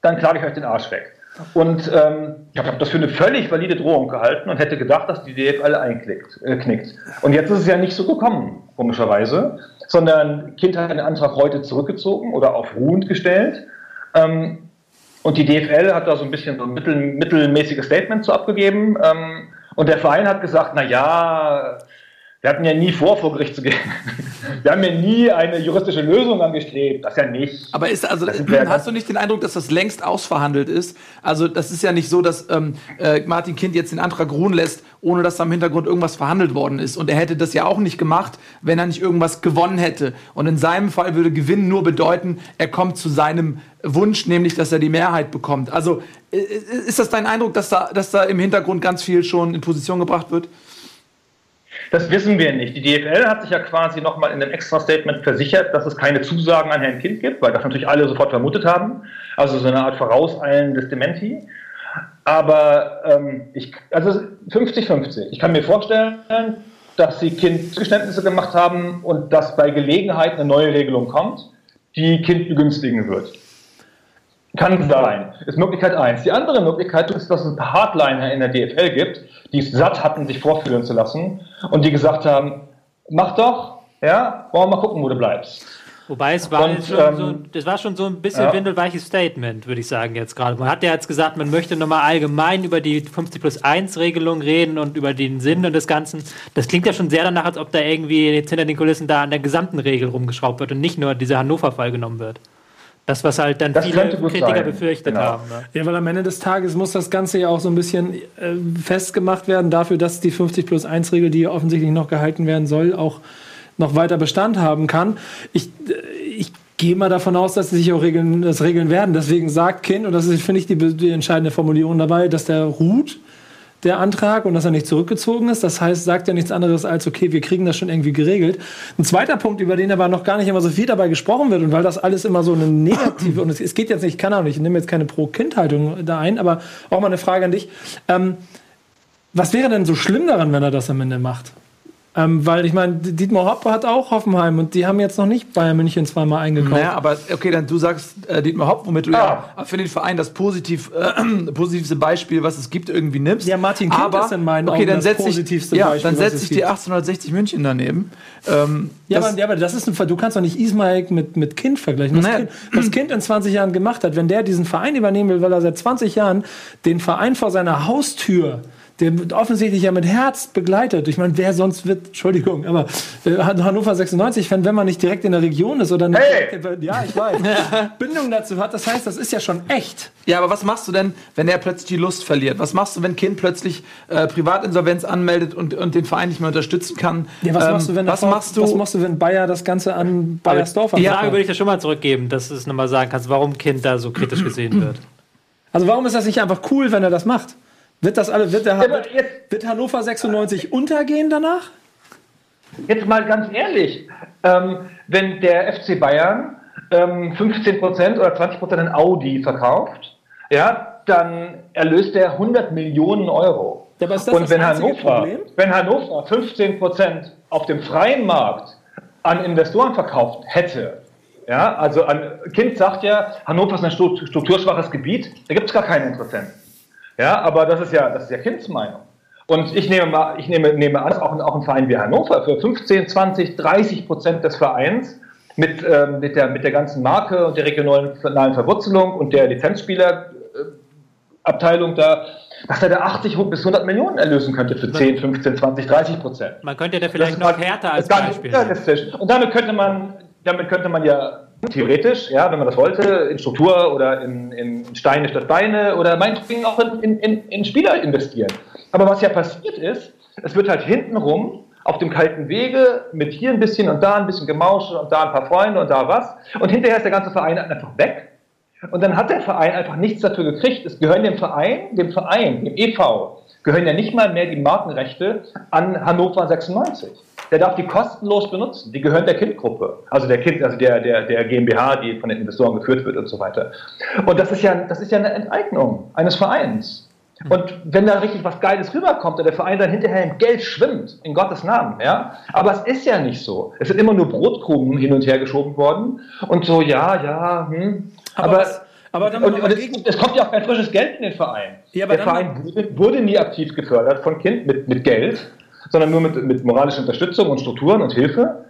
dann klage ich euch den Arsch weg. Und ähm, ich habe das für eine völlig valide Drohung gehalten und hätte gedacht, dass die DFL einknickt. Äh, knickt. Und jetzt ist es ja nicht so gekommen, komischerweise, sondern Kind hat den Antrag heute zurückgezogen oder auf ruhend gestellt ähm, und die DFL hat da so ein bisschen so ein mittel, mittelmäßiges Statement zu abgegeben. Ähm, und der Verein hat gesagt, na ja, wir hatten ja nie vor, vor Gericht zu gehen. Wir haben ja nie eine juristische Lösung angestrebt. Das ja nicht. Aber ist also, hast du nicht den Eindruck, dass das längst ausverhandelt ist? Also, das ist ja nicht so, dass ähm, äh, Martin Kind jetzt den Antrag ruhen lässt, ohne dass da im Hintergrund irgendwas verhandelt worden ist. Und er hätte das ja auch nicht gemacht, wenn er nicht irgendwas gewonnen hätte. Und in seinem Fall würde Gewinn nur bedeuten, er kommt zu seinem Wunsch, nämlich, dass er die Mehrheit bekommt. Also, ist das dein Eindruck, dass da, dass da im Hintergrund ganz viel schon in Position gebracht wird? Das wissen wir nicht. Die DFL hat sich ja quasi nochmal in einem Extra-Statement versichert, dass es keine Zusagen an Herrn Kind gibt, weil das natürlich alle sofort vermutet haben. Also so eine Art vorauseilendes Dementi. Aber ähm, ich, also 50-50. Ich kann mir vorstellen, dass sie Kind Zugeständnisse gemacht haben und dass bei Gelegenheit eine neue Regelung kommt, die Kind begünstigen wird. Kann sein. Ist Möglichkeit eins. Die andere Möglichkeit ist, dass es ein paar Hardliner in der DFL gibt, die es satt hatten, sich vorführen zu lassen und die gesagt haben, mach doch, ja, wollen wir mal gucken, wo du bleibst. Wobei es war, und, schon ähm, so, das war schon so ein bisschen ja. windelweiches Statement, würde ich sagen, jetzt gerade. Man hat ja jetzt gesagt, man möchte nochmal allgemein über die 50 plus 1 Regelung reden und über den Sinn und des Ganzen. Das klingt ja schon sehr danach, als ob da irgendwie jetzt hinter den Kulissen da an der gesamten Regel rumgeschraubt wird und nicht nur dieser Hannover-Fall genommen wird. Das, was halt dann das viele Kritiker sein. befürchtet genau. haben. Ne? Ja, weil am Ende des Tages muss das Ganze ja auch so ein bisschen äh, festgemacht werden dafür, dass die 50 plus 1 Regel, die offensichtlich noch gehalten werden soll, auch noch weiter Bestand haben kann. Ich, äh, ich gehe mal davon aus, dass sie sich auch regeln, das regeln werden. Deswegen sagt Kind, und das ist, finde ich, die, die entscheidende Formulierung dabei, dass der ruht der Antrag und dass er nicht zurückgezogen ist. Das heißt, sagt ja nichts anderes als, okay, wir kriegen das schon irgendwie geregelt. Ein zweiter Punkt, über den aber noch gar nicht immer so viel dabei gesprochen wird und weil das alles immer so eine negative, und es, es geht jetzt nicht, keine Ahnung, ich nehme jetzt keine Pro-Kind-Haltung da ein, aber auch mal eine Frage an dich. Ähm, was wäre denn so schlimm daran, wenn er das am Ende macht? Ähm, weil ich meine, Dietmar Hopp hat auch Hoffenheim und die haben jetzt noch nicht Bayern München zweimal eingekauft. Naja, aber okay, dann du sagst äh, Dietmar Hopp, womit du Ah. ja für den Verein das positiv, äh, positivste Beispiel, was es gibt, irgendwie nimmst. Ja, Martin Kind aber, ist in meinen okay, Augen dann das ich, positivste ja, Beispiel, dann setze ich die gibt. 1860 München daneben. Ähm, Ja, das- aber, ja, aber das ist ein, du kannst doch nicht Ismail mit, mit Kind vergleichen. Was, Naja. kind, was Kind in 20 Jahren gemacht hat, wenn der diesen Verein übernehmen will, weil er seit 20 Jahren den Verein vor seiner Haustür der wird offensichtlich ja mit Herz begleitet. Ich meine, wer sonst wird, Entschuldigung, aber äh, Hannover 96, wenn, man nicht direkt in der Region ist oder nicht Hey! direkt, ja, ich weiß, Bindung dazu hat, das heißt, das ist ja schon echt. Ja, aber was machst du denn, wenn er plötzlich die Lust verliert? Was machst du, wenn Kind plötzlich äh, Privatinsolvenz anmeldet und, und den Verein nicht mehr unterstützen kann? Ja, was Ähm, machst du, wenn der was machst du? was machst du, wenn Bayer das Ganze an Bayersdorf Die Frage würde ich dir schon mal zurückgeben, dass du es nochmal sagen kannst, warum Kind da so kritisch gesehen wird. Also warum ist das nicht einfach cool, wenn er das macht? Wird das alle, wird, der, wird, jetzt- wird Hannover 96 untergehen danach? Jetzt mal ganz ehrlich, ähm, wenn der FC Bayern ähm, 15% oder 20% in Audi verkauft, ja, dann erlöst er 100 Millionen Euro. Ja, Und wenn Hannover, Problem? wenn Hannover 15% auf dem freien Markt an Investoren verkauft hätte, ja, also an, Kind sagt ja, Hannover ist ein strukturschwaches Gebiet, da gibt es gar keinen Interessenten. Ja, aber das ist ja, das ist ja Kinds Meinung. Und ich nehme mal, ich nehme, nehme an, auch, ein- auch ein Verein wie Hannover für 15, 20, 30 Prozent des Vereins mit, ähm, mit, der, mit der ganzen Marke und der regionalen Verwurzelung und der Lizenzspielerabteilung da, dass er da 80 bis 100 Millionen erlösen könnte für 10, 15, 20, 30 Prozent. Man könnte ja da vielleicht noch härter als Beispiel. realistisch. Und damit könnte man, damit könnte man ja theoretisch, ja, wenn man das wollte, in Struktur oder in, in Steine statt Beine oder meinetwegen auch in, in, in, Spieler investieren. Aber was ja passiert ist, es wird halt hintenrum auf dem kalten Wege mit hier ein bisschen und da ein bisschen Gemauschel und da ein paar Freunde und da was. Und hinterher ist der ganze Verein einfach weg. Und dann hat der Verein einfach nichts dafür gekriegt. Es gehören dem Verein, dem Verein, dem EV, gehören ja nicht mal mehr die Markenrechte an Hannover 96. Der darf die kostenlos benutzen. Die gehören der Kindgruppe. Also der Kind, also der, der, der GmbH, die von den Investoren geführt wird und so weiter. Und das ist ja, das ist ja eine Enteignung eines Vereins. Und wenn da richtig was Geiles rüberkommt und der Verein dann hinterher im Geld schwimmt, in Gottes Namen, ja. Aber es ist ja nicht so. Es sind immer nur Brotkrumen hin und her geschoben worden und so, ja, ja, hm. Aber Aber, aber dann und, und es, es kommt ja auch kein frisches Geld in den Verein. Ja, der Verein wurde, wurde nie aktiv gefördert von Kind mit, mit Geld, sondern nur mit, mit moralischer Unterstützung und Strukturen und Hilfe.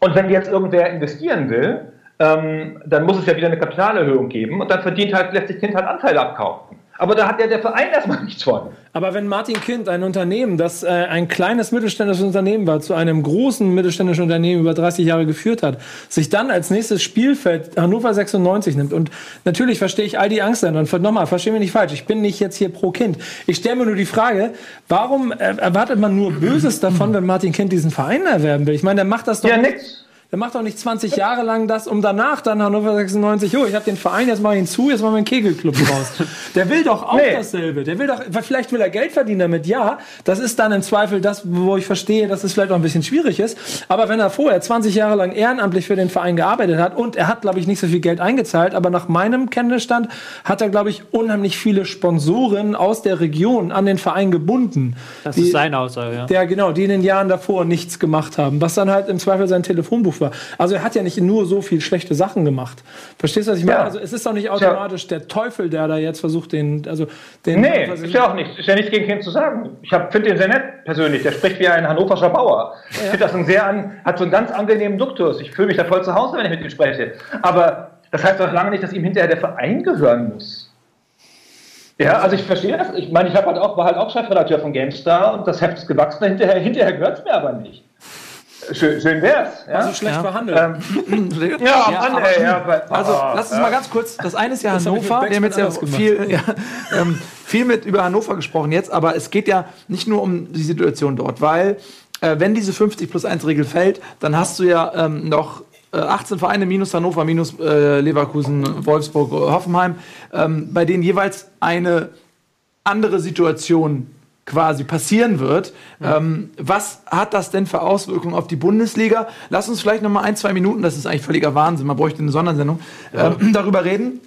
Und wenn jetzt irgendwer investieren will, ähm, dann muss es ja wieder eine Kapitalerhöhung geben und dann verdient halt, lässt sich Kind halt Anteile abkaufen. Aber da hat ja der Verein erstmal nichts von. Aber wenn Martin Kind ein Unternehmen, das äh, ein kleines mittelständisches Unternehmen war, zu einem großen mittelständischen Unternehmen über 30 Jahre geführt hat, sich dann als nächstes Spielfeld Hannover 96 nimmt und natürlich verstehe ich all die Angst dann und nochmal, verstehe mich nicht falsch, ich bin nicht jetzt hier pro Kind. Ich stelle mir nur die Frage, warum äh, erwartet man nur Böses davon, wenn Martin Kind diesen Verein erwerben will? Ich meine, der macht das doch Ja, nix. Der macht doch nicht 20 Jahre lang das, um danach dann Hannover 96, oh, ich habe den Verein, jetzt mache ich ihn zu, jetzt machen wir einen Kegelclub raus. Der will doch auch Nee. dasselbe. Der will doch, vielleicht will er Geld verdienen damit, ja. Das ist dann im Zweifel das, wo ich verstehe, dass es vielleicht auch ein bisschen schwierig ist. Aber wenn er vorher 20 Jahre lang ehrenamtlich für den Verein gearbeitet hat und er hat, glaube ich, nicht so viel Geld eingezahlt, aber nach meinem Kenntnisstand hat er, glaube ich, unheimlich viele Sponsoren aus der Region an den Verein gebunden. Das Die- ist seine Aussage, ja. der, genau, die in den Jahren davor nichts gemacht haben, was dann halt im Zweifel sein Telefonbuch war. Also er hat ja nicht nur so viel schlechte Sachen gemacht. Verstehst du, was ich meine? Ja. Also es ist doch nicht automatisch der Teufel, der da jetzt versucht, den, also den. Nee, ist ja auch nichts. Ist ja nichts gegen Kind zu sagen. Ich finde den sehr nett persönlich. Der spricht wie ein hannoverscher Bauer. Ich finde das ein sehr an, hat so einen ganz angenehmen Duktus. Ich fühle mich da voll zu Hause, wenn ich mit ihm spreche. Aber das heißt doch lange nicht, dass ihm hinterher der Verein gehören muss. Ja, also ich verstehe das. Ich meine, ich halt auch, war halt auch Chefredakteur von GameStar und das Heft ist gewachsen. Hinterher, hinterher gehört es mir aber nicht. Schön, schön wär's. Ja? also schlecht Ja. verhandelt. Ähm, ja, Ja, Mann, ey, ja, aber- Also, oh, lass uns ja. mal ganz kurz. Das eine ist ja Das Hannover. Wir haben jetzt ja viel, ja, ähm, viel mit über Hannover gesprochen jetzt, aber es geht ja nicht nur um die Situation dort, weil äh, wenn diese 50 plus 1 Regel fällt, dann hast du ja ähm, noch äh, 18 Vereine minus Hannover, minus äh, Leverkusen, Wolfsburg, Hoffenheim, ähm, bei denen jeweils eine andere Situation quasi passieren wird. Ähm, was hat das denn für Auswirkungen auf die Bundesliga? Lass uns vielleicht noch mal ein, zwei Minuten, das ist eigentlich völliger Wahnsinn, man bräuchte eine Sondersendung, ähm, darüber reden,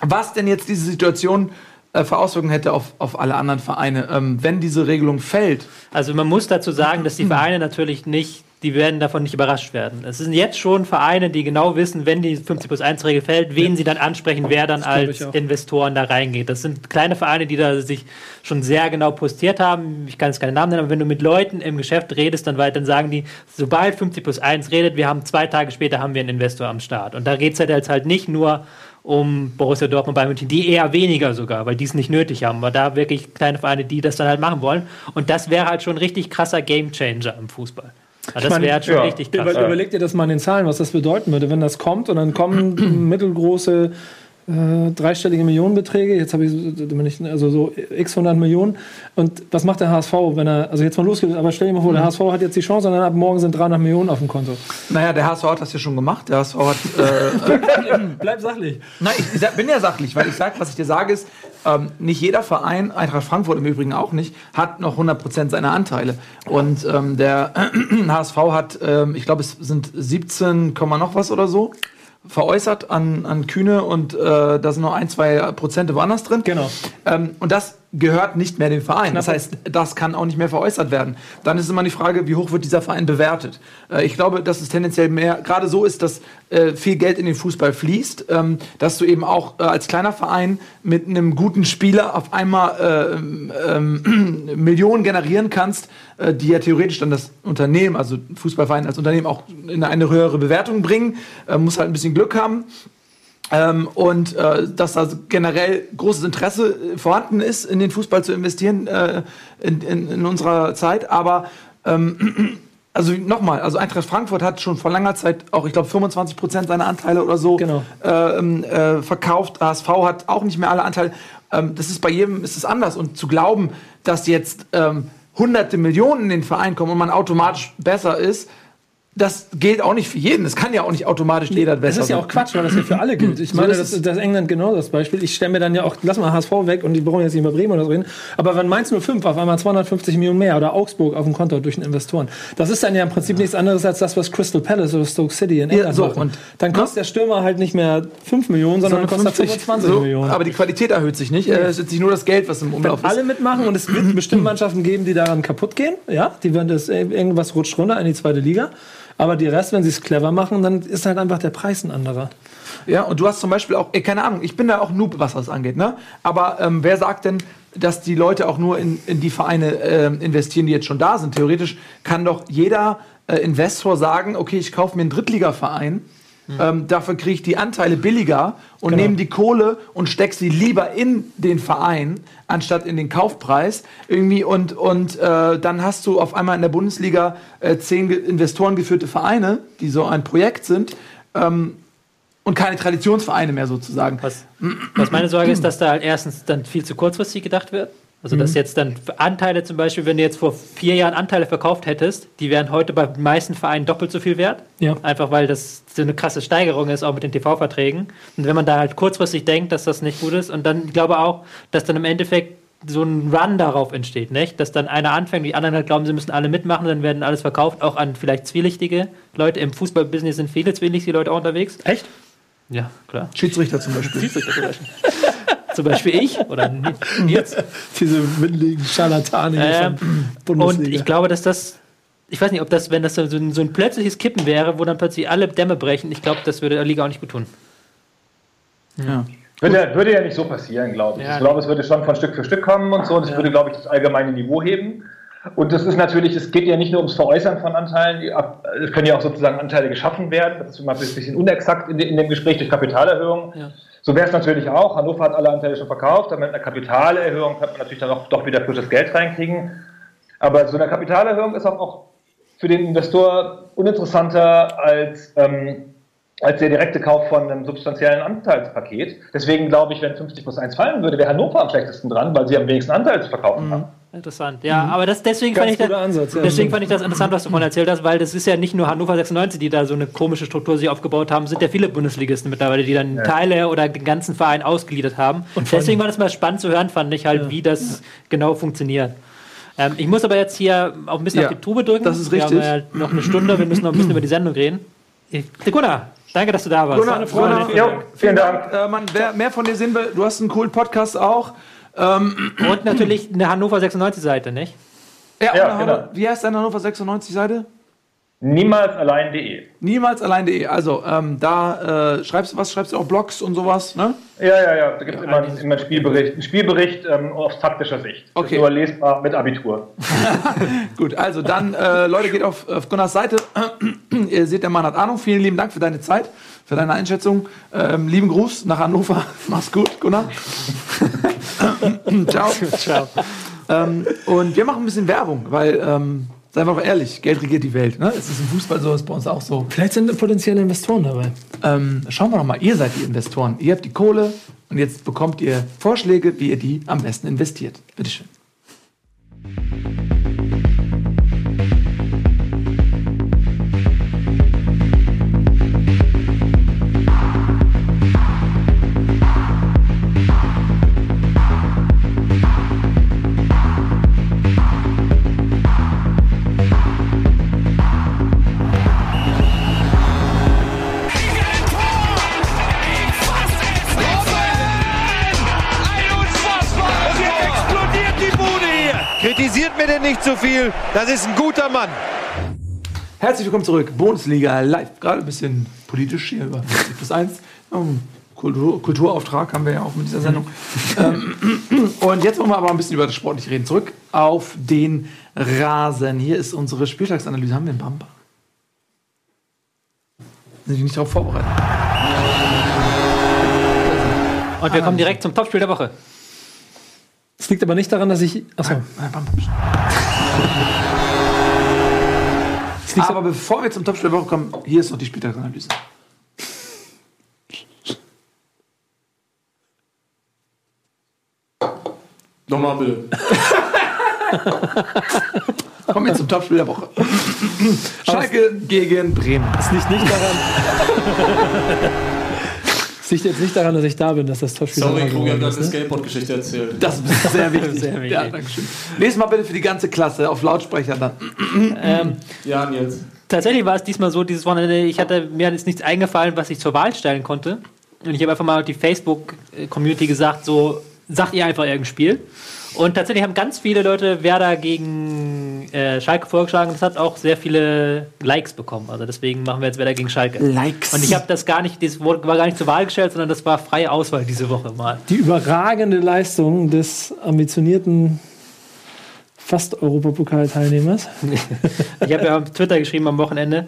was denn jetzt diese Situation äh, für Auswirkungen hätte auf, auf alle anderen Vereine, ähm, wenn diese Regelung fällt. Also man muss dazu sagen, dass die Vereine natürlich nicht, die werden davon nicht überrascht werden. Es sind jetzt schon Vereine, die genau wissen, wenn die 50 plus 1 Regel fällt, wen sie dann ansprechen, wer dann als. Investoren da reingeht. Das sind kleine Vereine, die da sich schon sehr genau postiert haben. Ich kann jetzt keinen Namen nennen, aber wenn du mit Leuten im Geschäft redest, dann, dann sagen die, sobald 50 plus 1 redet, wir haben zwei Tage später haben wir einen Investor am Start. Und da geht es halt jetzt halt nicht nur um Borussia Dortmund, Bayern München, die eher weniger sogar, weil die es nicht nötig haben, aber da wirklich kleine Vereine, die das dann halt machen wollen. Und das wäre halt schon ein richtig krasser Gamechanger im Fußball. Also das wäre halt schon ja. richtig krass. Über, überleg dir das mal in den Zahlen, was das bedeuten würde, wenn das kommt und dann kommen mittelgroße äh, dreistellige Millionenbeträge. Jetzt habe ich also so x 100 Millionen. Und was macht der HSV, wenn er, also jetzt mal losgeht, aber stell dir mal vor, der HSV hat jetzt die Chance und dann ab morgen sind 300 Millionen auf dem Konto. Naja, der HSV hat das ja schon gemacht. Der HSV hat. Äh, Bleib sachlich. Nein, ich, bin ja sachlich, weil ich sage, was ich dir sage, ist, ähm, nicht jeder Verein, Eintracht Frankfurt im Übrigen auch nicht, hat noch 100% seiner Anteile. Und ähm, der HSV hat, ähm, ich glaube, es sind 17, Komma noch was oder so veräußert an, an Kühne und äh, da sind noch ein, zwei Prozente woanders drin. Genau. Ähm, und das gehört nicht mehr dem Verein. Das heißt, das kann auch nicht mehr veräußert werden. Dann ist immer die Frage, wie hoch wird dieser Verein bewertet. Äh, ich glaube, dass es tendenziell mehr, gerade so ist, dass äh, viel Geld in den Fußball fließt, ähm, dass du eben auch äh, als kleiner Verein mit einem guten Spieler auf einmal äh, ähm, Millionen generieren kannst, die ja theoretisch dann das Unternehmen, also Fußballverein als Unternehmen auch in eine höhere Bewertung bringen. Muss halt ein bisschen Glück haben. Ähm, und äh, dass da generell großes Interesse äh, vorhanden ist, in den Fußball zu investieren äh, in, in, in unserer Zeit. Aber ähm, also nochmal, also Eintracht Frankfurt hat schon vor langer Zeit auch, ich glaube, 25 Prozent seiner Anteile oder so Genau. ähm, äh, verkauft. HSV hat auch nicht mehr alle Anteile. Ähm, das ist bei jedem ist es anders. Und zu glauben, dass jetzt ähm, hunderte Millionen in den Verein kommen und man automatisch besser ist, das gilt auch nicht für jeden. Es kann ja auch nicht automatisch jeder besser Das ist ja auch Quatsch, weil das ja für alle gilt. Ich meine, ist das, das England genau das Beispiel. Ich stelle mir dann ja auch, lass mal HSV weg und die brauchen jetzt nicht über Bremen oder so reden. Aber wenn Mainz 05 auf einmal 250 Millionen mehr oder Augsburg auf dem Konto durch den Investoren, das ist dann ja im Prinzip nichts anderes als das, was Crystal Palace oder Stoke City in England so, machen. und- dann kostet der Stürmer halt nicht mehr 5 Millionen, sondern, sondern kostet 50, 25 so, Millionen. Aber die Qualität erhöht sich nicht. Äh, Es ist nicht nur das Geld, was im wenn Umlauf ist. alle mitmachen und es wird bestimmt Mannschaften geben, die daran kaputt gehen, ja, die werden das äh, irgendwas rutscht runter in die zweite Liga. Aber die Rest, wenn sie es clever machen, dann ist halt einfach der Preis ein anderer. Ja, und du hast zum Beispiel auch, ey, keine Ahnung, ich bin da auch Noob, was das angeht, ne? Aber ähm, wer sagt denn, dass die Leute auch nur in, in die Vereine ähm, investieren, die jetzt schon da sind? Theoretisch kann doch jeder äh, Investor sagen, okay, ich kaufe mir einen Drittligaverein, ähm, dafür kriege ich die Anteile billiger und Genau. nehme die Kohle und steck sie lieber in den Verein, anstatt in den Kaufpreis. Irgendwie und, und äh, dann hast du auf einmal in der Bundesliga äh, zehn Investoren geführte Vereine, die so ein Projekt sind. Ähm, und keine Traditionsvereine mehr sozusagen. Was, was meine Sorge ist, dass da halt erstens dann viel zu kurzfristig gedacht wird. Also, dass jetzt dann Anteile zum Beispiel, wenn du jetzt vor vier Jahren Anteile verkauft hättest, die wären heute bei den meisten Vereinen doppelt so viel wert. Ja. Einfach weil das so eine krasse Steigerung ist, auch mit den TV-Verträgen. Und wenn man da halt kurzfristig denkt, dass das nicht gut ist, und dann ich glaube auch, dass dann im Endeffekt so ein Run darauf entsteht, nicht? Dass dann einer anfängt, die anderen halt glauben, sie müssen alle mitmachen, dann werden alles verkauft, auch an vielleicht zwielichtige Leute. Im Fußballbusiness sind viele zwielichtige Leute auch unterwegs. Echt? Ja, klar. Schiedsrichter zum Beispiel. Zum Beispiel ich oder jetzt. Diese windigen Scharlatane Ähm, von Und ich glaube, dass das, ich weiß nicht, ob das, wenn das so ein, so ein plötzliches Kippen wäre, wo dann plötzlich alle Dämme brechen, ich glaube, das würde der Liga auch nicht gut tun. Ja. Würde, ja- würde ja nicht so passieren, glaube ich. Ja, ich glaube, es würde schon von Stück für Stück kommen und so. Und es würde, glaube ich, das allgemeine Niveau heben. Und das ist natürlich, es geht ja nicht nur ums Veräußern von Anteilen, es können ja auch sozusagen Anteile geschaffen werden. Das ist immer ein bisschen unexakt in dem Gespräch durch Kapitalerhöhung. Ja. So wäre es natürlich auch. Hannover hat alle Anteile schon verkauft, aber mit einer Kapitalerhöhung könnte man natürlich dann auch doch wieder frisches Geld reinkriegen. Aber so eine Kapitalerhöhung ist auch, auch für den Investor uninteressanter als, ähm, als der direkte Kauf von einem substanziellen Anteilspaket. Deswegen glaube ich, wenn 50 plus 1 fallen würde, wäre Hannover am schlechtesten dran, weil sie am wenigsten Anteile zu verkaufen haben. Interessant, ja, aber das, deswegen, Ganz fand ich, das, Ansatz, ja. deswegen fand ich das interessant, was du vorhin erzählt hast, weil das ist ja nicht nur Hannover 96, die da so eine komische Struktur sich aufgebaut haben, sind ja viele Bundesligisten mittlerweile, die dann Teile oder den ganzen Verein ausgegliedert haben. Und deswegen war das mal spannend zu hören, fand ich halt, wie das genau funktioniert. Ähm, ich muss aber jetzt hier auch ein bisschen Ja, auf die Tube drücken. das ist Wir richtig. haben ja noch eine Stunde, wir müssen noch ein bisschen über die Sendung reden. Ich- Gunnar, danke, dass du da warst. Gunnar, War eine Freude. Gunnar, Jo, vielen Dank. Äh, man, wer mehr von dir sehen will, du hast einen coolen Podcast auch. Und natürlich eine Hannover 96-Seite, nicht? Ja, Ja, und genau. wie heißt deine Hannover 96 Seite? Niemals allein.de. Niemals allein.de. Also, ähm, da äh, schreibst du was, schreibst du auch Blogs und sowas, ne? Ja, ja, ja. Da gibt es immer, immer einen Spielbericht. Einen Spielbericht ähm, aus taktischer Sicht. Okay. Nur lesbar mit Abitur. Gut, also dann, äh, Leute, geht auf, auf Gunnars Seite. Ihr seht, der Mann hat Ahnung. Vielen lieben Dank für deine Zeit, für deine Einschätzung. Ähm, lieben Gruß nach Hannover. Mach's gut, Gunnar. Ciao. Ciao. Ähm, und wir machen ein bisschen Werbung, weil, ähm, seien wir doch ehrlich, Geld regiert die Welt. Ne? Es ist im Fußball so, ist bei uns auch so. Vielleicht sind potenzielle Investoren dabei. Ähm, schauen wir doch mal, ihr seid die Investoren. Ihr habt die Kohle und jetzt bekommt ihr Vorschläge, wie ihr die am besten investiert. Bitteschön. Denn nicht zu viel. Das ist ein guter Mann. Herzlich willkommen zurück, Bundesliga live. Gerade ein bisschen politisch hier über 40 plus 1. Ähm, Kultur, Kulturauftrag haben wir ja auch mit dieser Sendung. ähm, und jetzt wollen wir aber ein bisschen über das Sportliche reden. Zurück auf den Rasen. Hier ist unsere Spieltagsanalyse. Haben wir einen Bamba? Sind die nicht darauf vorbereitet? Und wir kommen direkt zum Topspiel der Woche. Es liegt aber nicht daran, dass ich. Achso. Aber bevor wir zum Topspiel der Woche kommen, hier ist noch die Spieltagsanalyse. Nochmal bitte. Kommen wir zum Topspiel der Woche. Schalke gegen Bremen. Es liegt nicht daran. es liegt jetzt nicht daran, dass ich da bin, dass das Topspiel Sorry, hat geworden gerade ist, eine ne? Skateboard-Geschichte erzählt. Das ist sehr wichtig. Sehr wichtig. Ja, danke schön. Lest mal bitte für die ganze Klasse auf Lautsprecher dann. Ähm, Ja, Nils. tatsächlich war es diesmal so, dieses Wochenende, ich hatte mir ist nichts eingefallen, was ich zur Wahl stellen konnte. Und ich habe einfach mal auf die Facebook-Community gesagt, so, sagt ihr einfach irgendein Spiel. Und tatsächlich haben ganz viele Leute Werder gegen äh, Schalke vorgeschlagen. Das hat auch sehr viele Likes bekommen. Also deswegen machen wir jetzt Werder gegen Schalke. Likes. Und ich habe das gar nicht, das war gar nicht zur Wahl gestellt, sondern das war freie Auswahl diese Woche mal. Die überragende Leistung des ambitionierten fast Europapokalteilnehmers. Ich habe ja auf Twitter geschrieben am Wochenende,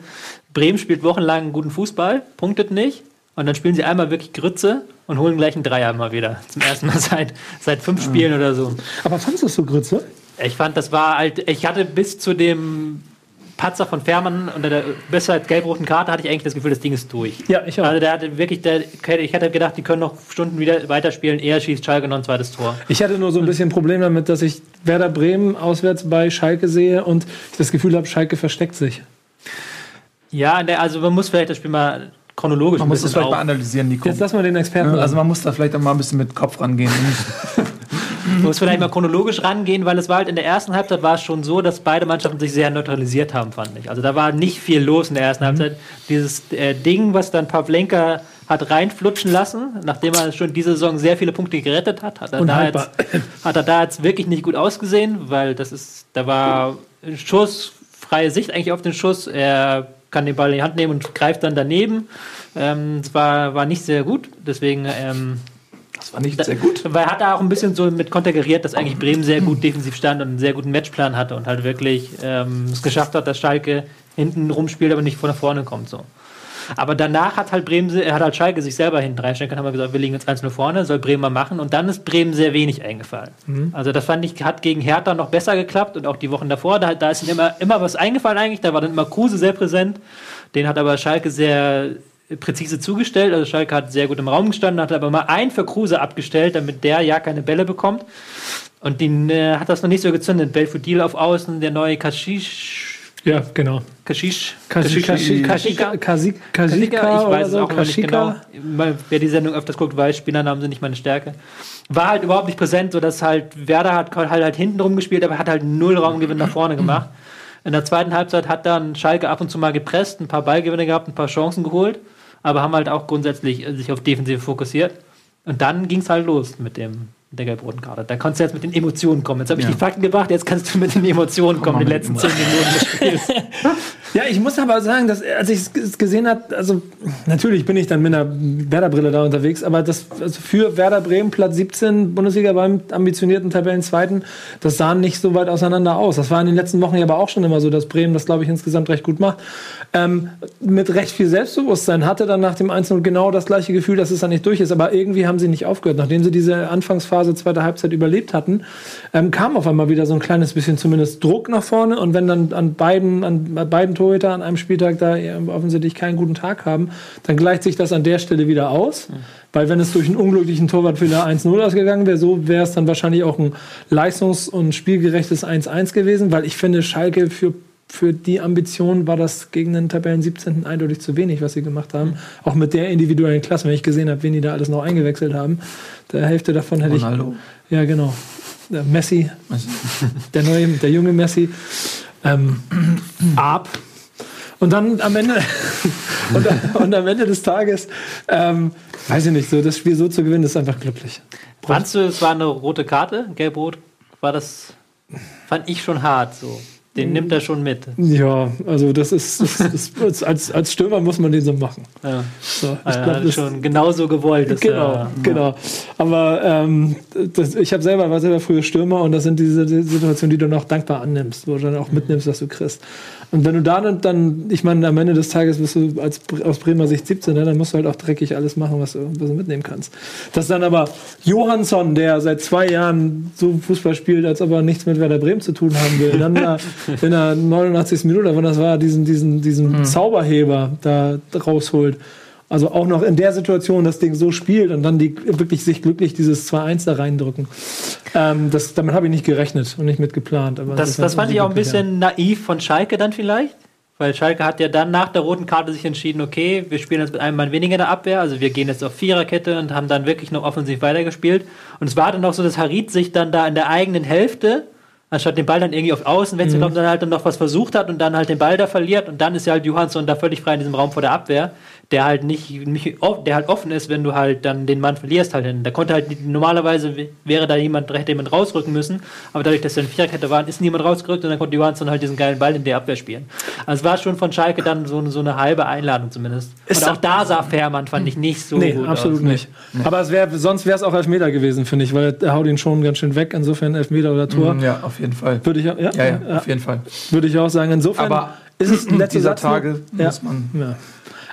Bremen spielt wochenlang guten Fußball, punktet nicht. Und dann spielen sie einmal wirklich Grütze und holen gleich einen Dreier mal wieder. Zum ersten Mal seit, seit fünf Spielen oder so. Aber fandest du es so Grütze? Ich fand, das war halt, ich hatte bis zu dem Patzer von Fährmann unter der bis zur gelb-roten Karte hatte ich eigentlich das Gefühl, das Ding ist durch. Ja, ich auch. Also der hatte wirklich, der, ich hatte gedacht, die können noch Stunden wieder weiterspielen. Er schießt Schalke noch ein zweites Tor. Ich hatte nur so ein bisschen Problem damit, dass ich Werder Bremen auswärts bei Schalke sehe und ich das Gefühl habe, Schalke versteckt sich. Ja, also man muss vielleicht das Spiel mal chronologisch Man muss das vielleicht mal auf. analysieren, Nico. Jetzt lass mal den Experten. also man muss da vielleicht auch mal ein bisschen mit Kopf rangehen. Man muss vielleicht mal chronologisch rangehen, weil es war halt in der ersten Halbzeit war es schon so, dass beide Mannschaften sich sehr neutralisiert haben, fand ich. Also da war nicht viel los in der ersten Halbzeit. Dieses äh, Ding, was dann Pavlenka hat reinflutschen lassen, nachdem er schon diese Saison sehr viele Punkte gerettet hat, hat er, da jetzt, hat er da jetzt wirklich nicht gut ausgesehen, weil das ist, da war ein Schuss, freie Sicht eigentlich auf den Schuss. Er kann den Ball in die Hand nehmen und greift dann daneben. Ähm, Es war, war nicht sehr gut, deswegen ähm, Das war nicht sehr gut. weil er hat da auch ein bisschen so mit konterkariert, dass eigentlich Bremen sehr gut defensiv stand und einen sehr guten Matchplan hatte und halt wirklich ähm, es geschafft hat, dass Schalke hinten rumspielt, aber nicht von vorne kommt so. Aber danach hat halt Bremen, er hat halt Schalke sich selber hinten reinstellen können, haben wir gesagt, wir liegen jetzt 1-0 vorne, soll Bremen mal machen. Und dann ist Bremen sehr wenig eingefallen. Also das fand ich, hat gegen Hertha noch besser geklappt und auch die Wochen davor, da, da ist ihm immer, immer was eingefallen eigentlich, da war dann immer Kruse sehr präsent, den hat aber Schalke sehr präzise zugestellt, also Schalke hat sehr gut im Raum gestanden, hat aber mal einen für Kruse abgestellt, damit der ja keine Bälle bekommt. Und den äh, hat das noch nicht so gezündet. Belfodil auf Außen, der neue Kashish, Ja, genau. Kashish, Kashika, Kashika, Kasika, ich weiß es auch immer nicht genau. Wer die Sendung öfters guckt, weiß, Spielernamen sind nicht meine Stärke. War halt überhaupt nicht präsent, sodass halt Werder hat halt, halt hinten rumgespielt, aber hat halt null Raumgewinn nach vorne gemacht. In der zweiten Halbzeit hat dann Schalke ab und zu mal gepresst, ein paar Ballgewinne gehabt, ein paar Chancen geholt, aber haben halt auch grundsätzlich äh, sich auf Defensive fokussiert. Und dann ging es halt los mit dem der gelb-roten Karte. Da kannst du jetzt mit den Emotionen kommen. Jetzt habe ich Ja. die Fakten gebracht, jetzt kannst du mit den Emotionen kommen, die mit letzten zehn Minuten des Spiels. Ja, ich muss aber sagen, dass als ich es gesehen habe, also natürlich bin ich dann mit einer Werder-Brille da unterwegs, aber das also für Werder Bremen Platz 17 Bundesliga beim ambitionierten Tabellenzweiten, das sah nicht so weit auseinander aus. Das war in den letzten Wochen ja aber auch schon immer so, dass Bremen das glaube ich insgesamt recht gut macht. Ähm, mit recht viel Selbstbewusstsein hatte dann nach dem 1-0 genau das gleiche Gefühl, dass es dann nicht durch ist, aber irgendwie haben sie nicht aufgehört. Nachdem sie diese Anfangsphase zweiter Halbzeit überlebt hatten, ähm, kam auf einmal wieder so ein kleines bisschen zumindest Druck nach vorne und wenn dann an beiden, an beiden Torhüter an einem Spieltag da offensichtlich keinen guten Tag haben, dann gleicht sich das an der Stelle wieder aus. Weil wenn es durch einen unglücklichen Torwartfehler 1-0 ausgegangen wäre, so wäre es dann wahrscheinlich auch ein leistungs- und spielgerechtes 1-1 gewesen, weil ich finde, Schalke für für die Ambition war das gegen den Tabellen 17. eindeutig zu wenig, was sie gemacht haben. Auch mit der individuellen Klasse, wenn ich gesehen habe, wen die da alles noch eingewechselt haben. Der Hälfte davon hätte Ronaldo. ich. Ja, genau. Der Messi, Also, der neue, der junge Messi. Ähm, ab. Und dann am Ende und, und am Ende des Tages, ähm, weiß ich nicht, so das Spiel so zu gewinnen, ist einfach glücklich. Fandst du, es war eine rote Karte? Gelb-rot? War das, fand ich schon hart so. Den nimmt er schon mit. Ja, also das ist, das, das, das, als, als Stürmer muss man den so machen. Ja. So, ich Er glaub, das- schon genauso gewollt. Genau, er- genau. Aber ähm, das, ich habe selber war selber früher Stürmer und das sind diese die Situationen, die du noch dankbar annimmst, wo du dann auch mitnimmst, was du kriegst. Und wenn du da dann, dann ich meine, am Ende des Tages bist du als, aus Bremer Sicht 17, ne, dann musst du halt auch dreckig alles machen, was du, was du mitnehmen kannst. Dass dann aber Johansson, der seit zwei Jahren so Fußball spielt, als ob er nichts mit Werder Bremen zu tun haben will, dann da in der 89. Minute, wenn das war, diesen, diesen, diesen Zauberheber da rausholt. Also auch noch in der Situation das Ding so spielt und dann die wirklich sich glücklich dieses 2-1 da reindrücken. Ähm, das, damit habe ich nicht gerechnet und nicht mit geplant. Aber Das, das fand ich auch ein glücklich, ja. bisschen naiv von Schalke dann vielleicht. Weil Schalke hat ja dann nach der roten Karte sich entschieden, okay, wir spielen jetzt mit einem Mann weniger in der Abwehr, also wir gehen jetzt auf Viererkette und haben dann wirklich noch offensiv weitergespielt. Und es war dann auch so, dass Harit sich dann da in der eigenen Hälfte, anstatt den Ball dann irgendwie auf Außen, wenn Mhm. dann halt dann noch was versucht hat und dann halt den Ball da verliert und dann ist ja halt Johansson da völlig frei in diesem Raum vor der Abwehr, der halt nicht, nicht der halt offen ist, wenn du halt dann den Mann verlierst halt. Da konnte halt normalerweise wäre da jemand, hätte jemand rausrücken müssen, aber dadurch, dass wir in Viererkette waren, ist niemand rausgerückt und dann konnte Johansson halt diesen geilen Ball in der Abwehr spielen. Also es war schon von Schalke dann so, so eine halbe Einladung zumindest. Ist und auch da sah Fährmann, fand ich nicht so Nee, gut absolut aus. nicht. Aber es wär, sonst wäre es auch Elfmeter gewesen, finde ich, weil er haut ihn schon ganz schön weg. Insofern Elfmeter oder Tor. ja, auf jeden Fall. Würde ich, auch- ja, Ja, ja, auf jeden Fall. würde ich auch sagen. Insofern Aber ist es ein letzter dieser Satz noch? Tage Ja. muss man. Ja.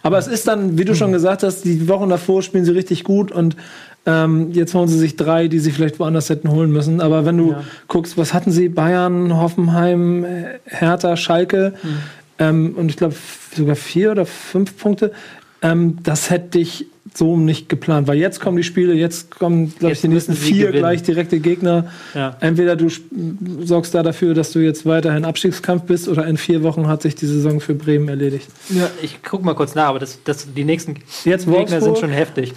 Aber es ist dann, wie du schon gesagt hast, die Wochen davor spielen sie richtig gut und ähm, jetzt holen sie sich drei, die sie vielleicht woanders hätten holen müssen. Aber wenn du Ja. guckst, was hatten sie? Bayern, Hoffenheim, Hertha, Schalke ähm, und ich glaube sogar vier oder fünf Punkte. Ähm, das hätte ich so nicht geplant, weil jetzt kommen die Spiele, jetzt kommen, glaube ich, die nächsten vier gewinnen. gleich direkte Gegner. Ja. Entweder du sorgst da dafür, dass du jetzt weiterhin Abstiegskampf bist, oder in vier Wochen hat sich die Saison für Bremen erledigt. Ja, ich guck mal kurz nach, aber das, das, die nächsten Jetzt Gegner Wolfsburg. sind schon heftig.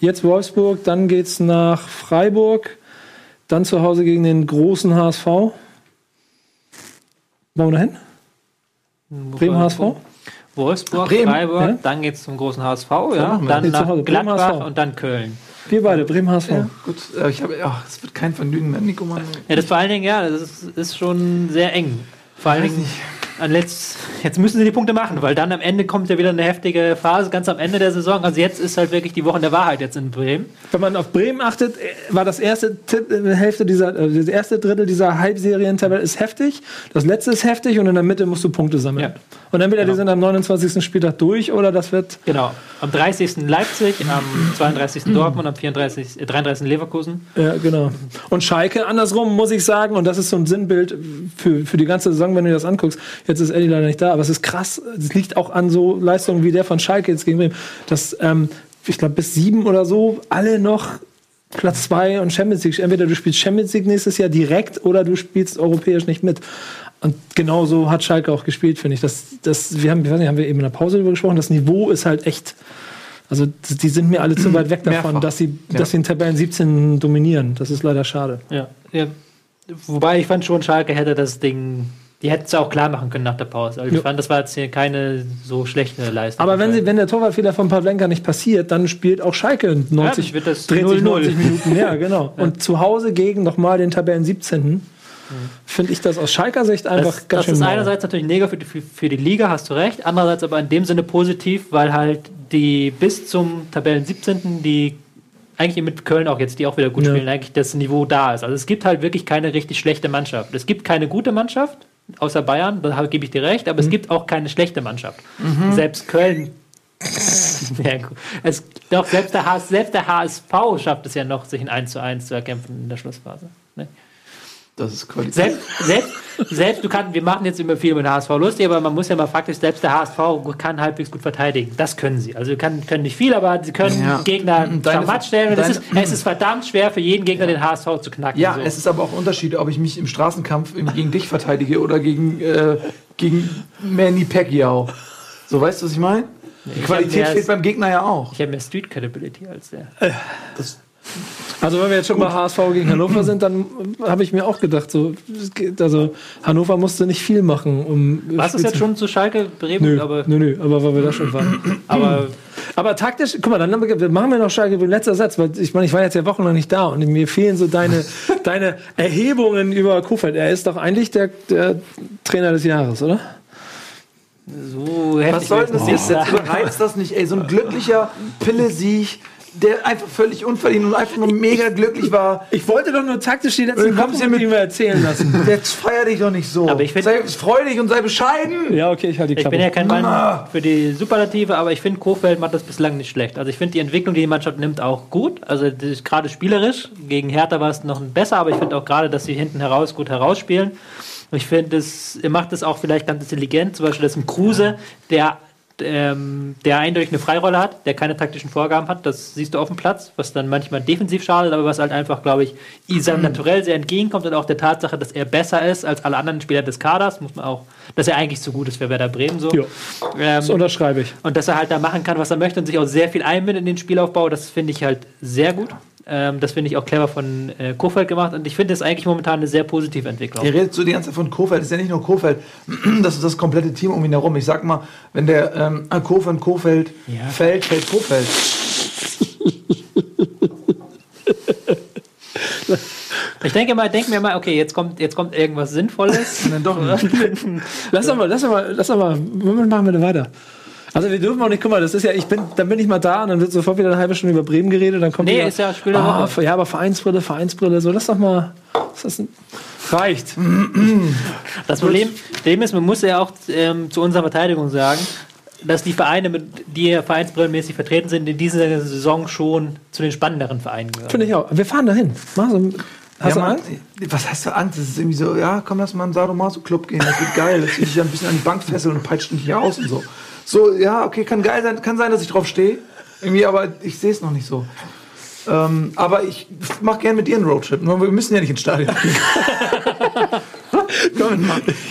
Jetzt Wolfsburg, dann geht's nach Freiburg, dann zu Hause gegen den großen HSV. Wollen wir dahin? Bremen HSV? Wolfsburg, Bremen, Freiburg, ja. dann geht's zum großen HSV, ja. Dann nach Hause, Gladbach HSV. und dann Köln. Wir beide, Bremen HSV. Ja, gut. Äh, Ich habe, ach, es wird kein Vergnügen mehr, Nico Mann. Ja, das vor allen Dingen, ja, das ist, ist schon sehr eng. Vor allen Dingen, an letzt, jetzt müssen sie die Punkte machen, weil dann am Ende kommt ja wieder eine heftige Phase, ganz am Ende der Saison. Also jetzt ist halt wirklich die Woche der Wahrheit jetzt in Bremen. Wenn man auf Bremen achtet, äh, war das erste äh, Hälfte dieser, äh, das erste Drittel dieser Halbserientabelle ist heftig, das letzte ist heftig und in der Mitte musst du Punkte sammeln. Ja. Und entweder Genau. die sind am 29. Spieltag durch oder das wird Genau. Am 30. Leipzig, am 32. Dortmund, am 34, äh, 33. Leverkusen. Ja, genau. Und Schalke andersrum, muss ich sagen, und das ist so ein Sinnbild für, für die ganze Saison, wenn du dir das anguckst. Jetzt ist Eddie leider nicht da, aber es ist krass. Es liegt auch an so Leistungen wie der von Schalke jetzt gegen Bremen, dass, ähm, ich glaube, bis sieben oder so alle noch Platz zwei und Champions League. Entweder du spielst Champions League nächstes Jahr direkt oder du spielst europäisch nicht mit. Und genau so hat Schalke auch gespielt, finde ich. Das, das, wir haben, ich weiß nicht, haben wir eben in der Pause darüber gesprochen, das Niveau ist halt echt. Also die sind mir alle zu weit weg davon, Mehrfach. dass sie, Ja. dass sie in Tabellen 17 dominieren. Das ist leider schade. Ja. ja. Wobei ich fand schon, Schalke hätte das Ding Die hätten es auch klar machen können nach der Pause. Also ich fand, das war jetzt hier keine so schlechte Leistung. Aber wenn, sie, wenn der Torwartfehler von Pavlenka nicht passiert, dann spielt auch Schalke 90, dann wird das dreht sich 0-0. 90 Minuten. Ja, genau. Und zu Hause gegen nochmal den Tabellen 17. finde ich das aus Schalker Sicht einfach das, ganz das schön ist mau. einerseits natürlich negativ für, die- für die Liga, hast du recht. Andererseits aber in dem Sinne positiv, weil halt die bis zum Tabellen 17. die eigentlich mit Köln auch jetzt, die auch wieder gut Ja. spielen, eigentlich das Niveau da ist. Also es gibt halt wirklich keine richtig schlechte Mannschaft. Es gibt keine gute Mannschaft, außer Bayern, da gebe ich dir recht, aber Mhm. es gibt auch keine schlechte Mannschaft. Selbst Köln. ja, es, doch, selbst der, selbst der HSV schafft es ja noch, sich ein 1 zu 1 zu erkämpfen in der Schlussphase. Das ist Qualität. Selbst, selbst, selbst du kannst, wir machen jetzt immer viel den HSV lustig, aber man muss ja mal faktisch, selbst der HSV kann halbwegs gut verteidigen. Das können sie. Also kann, können nicht viel, aber sie können Ja. Gegner Deine- Schamatt stellen. Und es, ist, deine- es ist verdammt schwer für jeden Gegner, den HSV zu knacken. Ja, so. es ist aber auch ein Unterschied, ob ich mich im Straßenkampf gegen dich verteidige oder gegen, äh, gegen Manny Pacquiao. So, weißt du, was ich meine? Die ich Qualität fehlt beim Gegner ja auch. ich habe mehr Street Credibility als der. Also wenn wir jetzt schon bei HSV gegen Hannover sind, dann habe ich mir auch gedacht, so, es also Hannover musste nicht viel machen, um. Was ist jetzt schon zu Schalke, Bremen? Nö, aber, nö, nö, aber weil wir da schon waren. aber Aber taktisch, guck mal, dann machen wir noch Schalke letzter Satz, weil ich meine, ich war jetzt ja wochenlang nicht da und mir fehlen so deine, deine Erhebungen über Kofeld. Er ist doch eigentlich der, der Trainer des Jahres, oder? so heftig Was soll ich das jetzt? Jetzt überreizt das nicht, ey. So ein glücklicher Pille-Sieg, der einfach völlig unverdient und einfach nur mega glücklich war. Ich wollte doch nur taktisch die letzten hier mit- mir erzählen lassen. Jetzt feier dich doch nicht so. Aber ich find- sei freudig und sei bescheiden. ja, okay, ich halte die Ich Klappe. bin ja kein Mann für die Superlative, aber ich finde, Kofeld macht das bislang nicht schlecht. Also ich finde die Entwicklung, die die Mannschaft nimmt, auch gut. Also das ist gerade spielerisch. Gegen Hertha war es noch besser, aber ich finde auch gerade, dass sie hinten heraus gut herausspielen. Und ich finde, es- er macht es auch vielleicht ganz intelligent. Zum Beispiel, dass ein Kruse, der ähm, der eindeutig eine Freirolle hat, der keine taktischen Vorgaben hat, das siehst du auf dem Platz, was dann manchmal defensiv schadet, aber was halt einfach, glaube ich, seinem Naturell sehr entgegenkommt und auch der Tatsache, dass er besser ist als alle anderen Spieler des Kaders, muss man auch, dass er eigentlich so gut ist für Werder Bremen so. Ja. Ähm, Das unterschreibe ich. und dass er halt da machen kann, was er möchte und sich auch sehr viel einbindet in den Spielaufbau, das finde ich halt sehr gut. Ähm, das finde ich auch clever von äh, Kofeld gemacht und ich finde es eigentlich momentan eine sehr positive Entwicklung. Ihr redet so die ganze Zeit von Kofeld, das ist ja nicht nur Kofeld, das ist das komplette Team um ihn herum. Ich sag mal, wenn der ähm, Kofeld Kofeld Ja. fällt, fällt Kofeld. Ich denke mal, denke mir mal, okay, jetzt kommt, jetzt kommt irgendwas Sinnvolles. Dann doch. Lass doch mal, lass doch mal, lass doch mal, womit machen wir denn weiter? Also wir dürfen auch nicht, guck mal, das ist ja, ich bin, dann bin ich mal da und dann wird sofort wieder eine halbe Stunde über Bremen geredet, dann kommt Nee, wieder, ist ja Spiel der ah, Woche. Ja, aber Vereinsbrille, Vereinsbrille, so, lass doch mal, ist das ein, reicht. Das Problem, Problem ist, man muss ja auch ähm, zu unserer Verteidigung sagen, dass die Vereine, mit, die ja vereinsbrillenmäßig vertreten sind, in dieser Saison schon zu den spannenderen Vereinen gehören. Finde ich auch. Wir fahren dahin. Mach so, hast du ja, Angst? Mann, was hast du Angst? Das ist irgendwie so, ja, komm, lass mal im Sadomaso-Club gehen, das wird geil. Das will ich ja ein bisschen an die Bank fesseln und peitscht mich hier aus und so. So, ja, okay, kann geil sein, kann sein, dass ich drauf stehe. Irgendwie, aber ich sehe es noch nicht so. Ähm, aber ich mach gerne mit dir einen Roadtrip. Nur wir müssen ja nicht ins Stadion.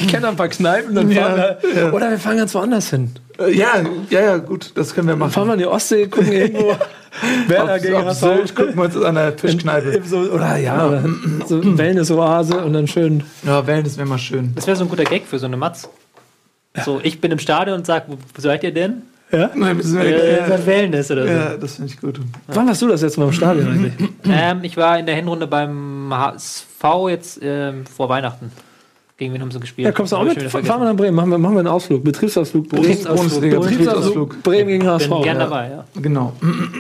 Ich kenne ein paar Kneipen, dann Ja, fahren wir, oder wir fahren ganz woanders hin. Äh, ja, ja, ja, gut, das können wir machen. Fahren wir in die Ostsee, gucken irgendwo, Werder auf, gegen auf HSV. Sylt gucken wir uns an der Fischkneipe. So, oder ja, oder so Wellness-Oase und dann schön. Ja, Wellness wäre mal schön. Das wäre so ein guter Gag für so eine Matz. So, ich bin im Stadion und sag, wo seid ihr denn? Ja? Nein, wir- Äh, ja, ja. Wellness oder so. ja, das finde ich gut. Wann warst du das jetzt mal im Stadion eigentlich? Ähm, ich war in der Hinrunde beim HSV jetzt ähm, vor Weihnachten. Gegen wen haben sie gespielt? Ja, kommst du auch mit? Fahren wir nach Bremen, machen wir, machen wir einen Ausflug, Betriebsausflug. Bremen, Bundesliga, Betriebsausflug. Bremen gegen HSV. Bin gern Ja. dabei, ja. Genau.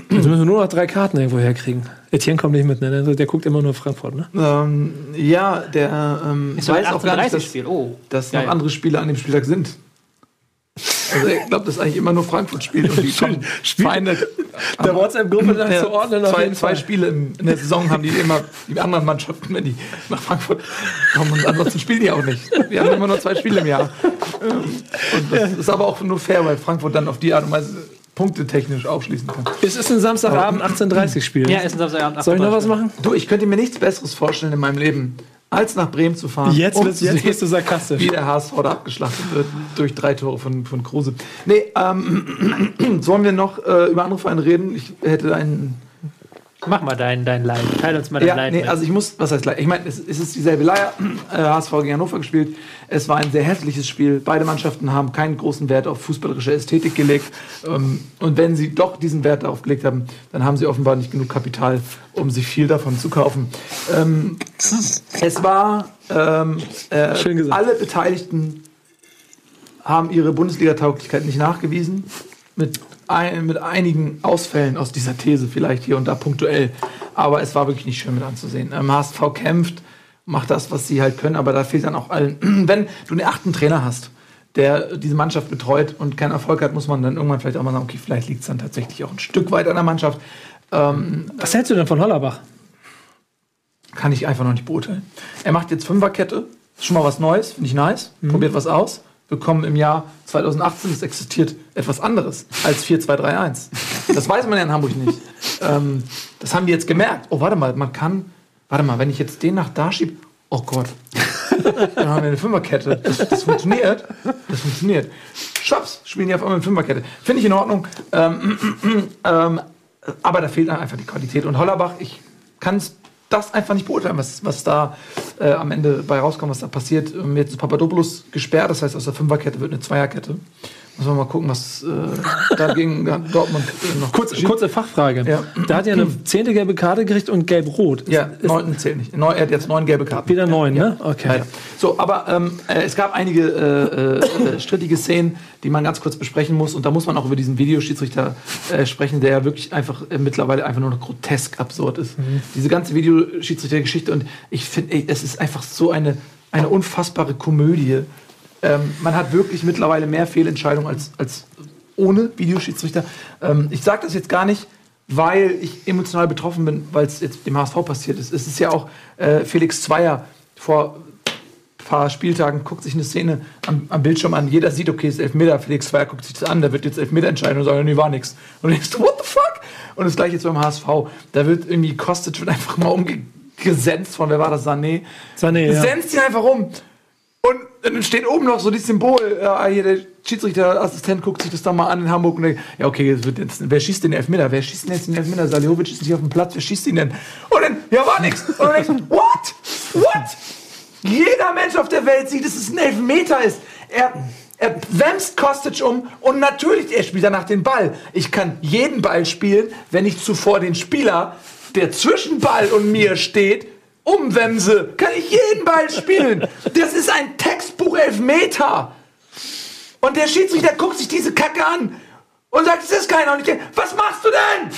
Jetzt müssen wir nur noch drei Karten irgendwo herkriegen. Etienne kommt nicht mit, ne? Der guckt immer nur Frankfurt, ne? Ähm, ja, der ähm, Ist weiß auch gar nicht, dass, 18:30-Spiel. Oh. dass noch andere Spiele an dem Spieltag sind. Also ich glaube, dass eigentlich immer nur Frankfurt spielt und die kommen Feinde. Der WhatsApp-Gruppe dann Ja, zu ordnen zwei, zwei. Spiele in der Saison haben die immer die anderen Mannschaften, wenn die nach Frankfurt kommen und ansonsten spielen die auch nicht. Wir haben immer nur zwei Spiele im Jahr. Und das ist aber auch nur fair, weil Frankfurt dann auf die Art und Weise Punkte technisch aufschließen kann. Es ist ein Samstagabend 18.30 Spiel. Ja, ist ein Samstagabend. Soll ich noch was 18:30. machen? Du, ich könnte mir nichts Besseres vorstellen in meinem Leben, als nach Bremen zu fahren. Jetzt, um bist, zu jetzt sehen, bist du sarkastisch. wie der HSV da abgeschlachtet wird durch drei Tore von, von Kruse. Nee, ähm, sollen wir noch äh, über andere Vereine reden? Ich hätte einen Mach mal dein, dein Leid. Teil uns mal dein Ja, Leid. nee, mit. also ich muss, was heißt gleich? Ich meine, es, es ist dieselbe Leier. Äh, HSV gegen Hannover gespielt. Es war ein sehr hässliches Spiel. Beide Mannschaften haben keinen großen Wert auf fußballerische Ästhetik gelegt. Ähm, und wenn sie doch diesen Wert darauf gelegt haben, dann haben sie offenbar nicht genug Kapital, um sich viel davon zu kaufen. Ähm, es war ähm, äh, Schön gesagt. alle Beteiligten haben ihre Bundesliga-Tauglichkeit nicht nachgewiesen. Mit, ein, mit einigen Ausfällen aus dieser These, vielleicht hier und da punktuell. Aber es war wirklich nicht schön mit anzusehen. Ähm, HSV kämpft, macht das, was sie halt können, aber da fehlt dann auch allen. Wenn du einen achten Trainer hast, der diese Mannschaft betreut und keinen Erfolg hat, muss man dann irgendwann vielleicht auch mal sagen, okay, vielleicht liegt es dann tatsächlich auch ein Stück weit an der Mannschaft. Ähm, Was hältst du denn von Hollerbach? kann ich einfach noch nicht beurteilen. Er macht jetzt Fünferkette, ist schon mal was Neues, finde ich nice. Probiert was aus. Wir kommen im Jahr 2018, es existiert etwas anderes als 4-2-3-1. Das weiß man ja in Hamburg nicht. Ähm, das haben die jetzt gemerkt. Oh, warte mal, man kann, warte mal, wenn ich jetzt den nach da schiebe, oh Gott, dann haben wir eine Fünferkette. Das, das funktioniert. Das funktioniert. Schwaps, spielen die auf einmal eine Fünferkette. Finde ich in Ordnung. Ähm, ähm, aber da fehlt einfach die Qualität. Und Hollerbach, ich kann das einfach nicht beurteilen, was, was da äh, am Ende bei rauskommt, was da passiert. Ähm, Jetzt ist Papadopoulos gesperrt, das heißt, aus der Fünferkette wird eine Zweierkette. Muss man mal gucken, was äh, da gegen Dortmund noch Kurz, kurze Fachfrage. Ja. Da hat er eine zehnte gelbe Karte gekriegt und gelb-rot. Ja, neun zählt nicht. Neun, er hat jetzt neun gelbe Karten. Wieder neun, ja. ne? Okay. Leider. So, aber ähm, äh, es gab einige äh, äh, strittige Szenen, die man ganz kurz besprechen muss. Und da muss man auch über diesen Videoschiedsrichter äh, sprechen, der ja wirklich einfach äh, mittlerweile einfach nur noch grotesk absurd ist. Mhm. Diese ganze Videoschiedsrichter-Geschichte. Und ich finde, es ist einfach so eine, eine unfassbare Komödie. Ähm, man hat wirklich mittlerweile mehr Fehlentscheidungen als, als ohne Videoschiedsrichter. Ähm, ich sage das jetzt gar nicht, weil ich emotional betroffen bin, weil es jetzt dem HSV passiert ist. Es ist ja auch äh, Felix Zweier vor ein paar Spieltagen guckt sich eine Szene am, am Bildschirm an. Jeder sieht, okay, es ist Elfmeter. Felix Zweier guckt sich das an, da wird jetzt Elfmeter entscheiden und sagt, nee, war nix. Und du denkst, what the fuck? Und das gleiche jetzt beim HSV. Da wird irgendwie Kostic wird einfach mal umgesenzt von, wer war das, Sané? Sané, ja. Senzt ihn einfach um. Dann steht oben noch so dieses Symbol, ja, hier der Schiedsrichterassistent guckt sich das dann mal an in Hamburg und denkt, ja okay, das wird jetzt, wer schießt den Elfmeter? Wer schießt denn jetzt den Elfmeter? Saliovic ist nicht auf dem Platz, wer schießt ihn denn? Und dann, ja war nix. Und dann denkst du, what? What? Jeder Mensch auf der Welt sieht, dass es ein Elfmeter ist. Er, er wämst Kostic um und natürlich, er spielt danach den Ball. Ich kann jeden Ball spielen, wenn ich zuvor den Spieler, der zwischen Ball und mir steht, umwemse. Kann ich jeden Ball spielen. Das ist ein Textbuch-Elfmeter. Und der Schiedsrichter guckt sich diese Kacke an und sagt, es ist keiner. Und ich denke, was machst du denn?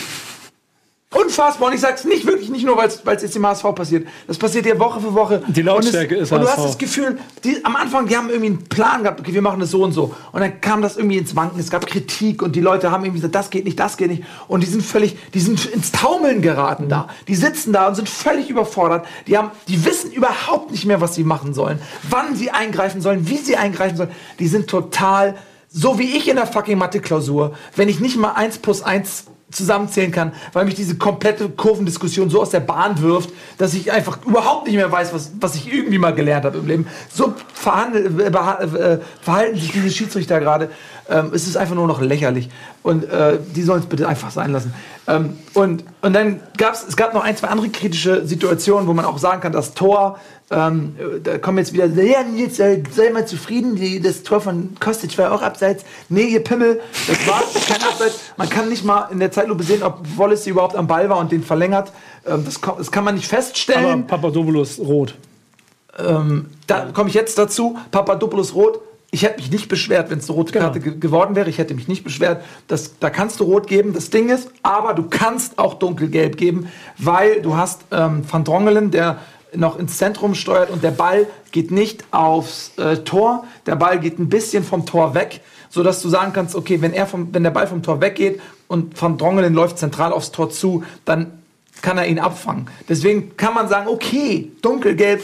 Unfassbar. Und ich sag's nicht wirklich, nicht nur, weil es jetzt im HSV passiert. Das passiert ja Woche für Woche. Die Lautstärke und es, ist Und du HSV. hast das Gefühl, die, am Anfang, die haben irgendwie einen Plan gehabt, okay, wir machen das so und so. Und dann kam das irgendwie ins Wanken. Es gab Kritik und die Leute haben irgendwie gesagt, das geht nicht, das geht nicht. Und die sind völlig, die sind ins Taumeln geraten da. Die sitzen da und sind völlig überfordert. Die haben, die wissen überhaupt nicht mehr, was sie machen sollen, wann sie eingreifen sollen, wie sie eingreifen sollen. Die sind total, so wie ich in der fucking Mathe-Klausur, wenn ich nicht mal eins plus eins zusammenzählen kann, weil mich diese komplette Kurvendiskussion so aus der Bahn wirft, dass ich einfach überhaupt nicht mehr weiß, was, was ich irgendwie mal gelernt habe im Leben. So äh, äh, verhalten sich diese Schiedsrichter gerade. Ähm, es ist einfach nur noch lächerlich. Und äh, die sollen es bitte einfach sein lassen. Ähm, und, und dann gab es, es gab noch ein, zwei andere kritische Situationen, wo man auch sagen kann, das Tor, ähm, da kommen jetzt wieder, ja, jetzt äh, sei mal zufrieden, die, das Tor von Kostic war auch abseits. Nee, ihr Pimmel, das war kein Abseits. Man kann nicht mal in der Zeitlupe sehen, ob Wallace überhaupt am Ball war und den verlängert. Ähm, das, das kann man nicht Aber feststellen. Papadopoulos rot. Ähm, da komme ich jetzt dazu. Papadopoulos rot. Ich hätte mich nicht beschwert, wenn es eine rote Karte ge geworden wäre. Ich hätte mich nicht beschwert. Das, da kannst du rot geben. Das Ding ist, aber du kannst auch dunkelgelb geben, weil du hast ähm, Van Drongelen, der noch ins Zentrum steuert und der Ball geht nicht aufs äh, Tor. Der Ball geht ein bisschen vom Tor weg, sodass du sagen kannst, okay, wenn, er vom, wenn der Ball vom Tor weggeht und Van Drongelen läuft zentral aufs Tor zu, dann kann er ihn abfangen. Deswegen kann man sagen, okay, dunkelgelb,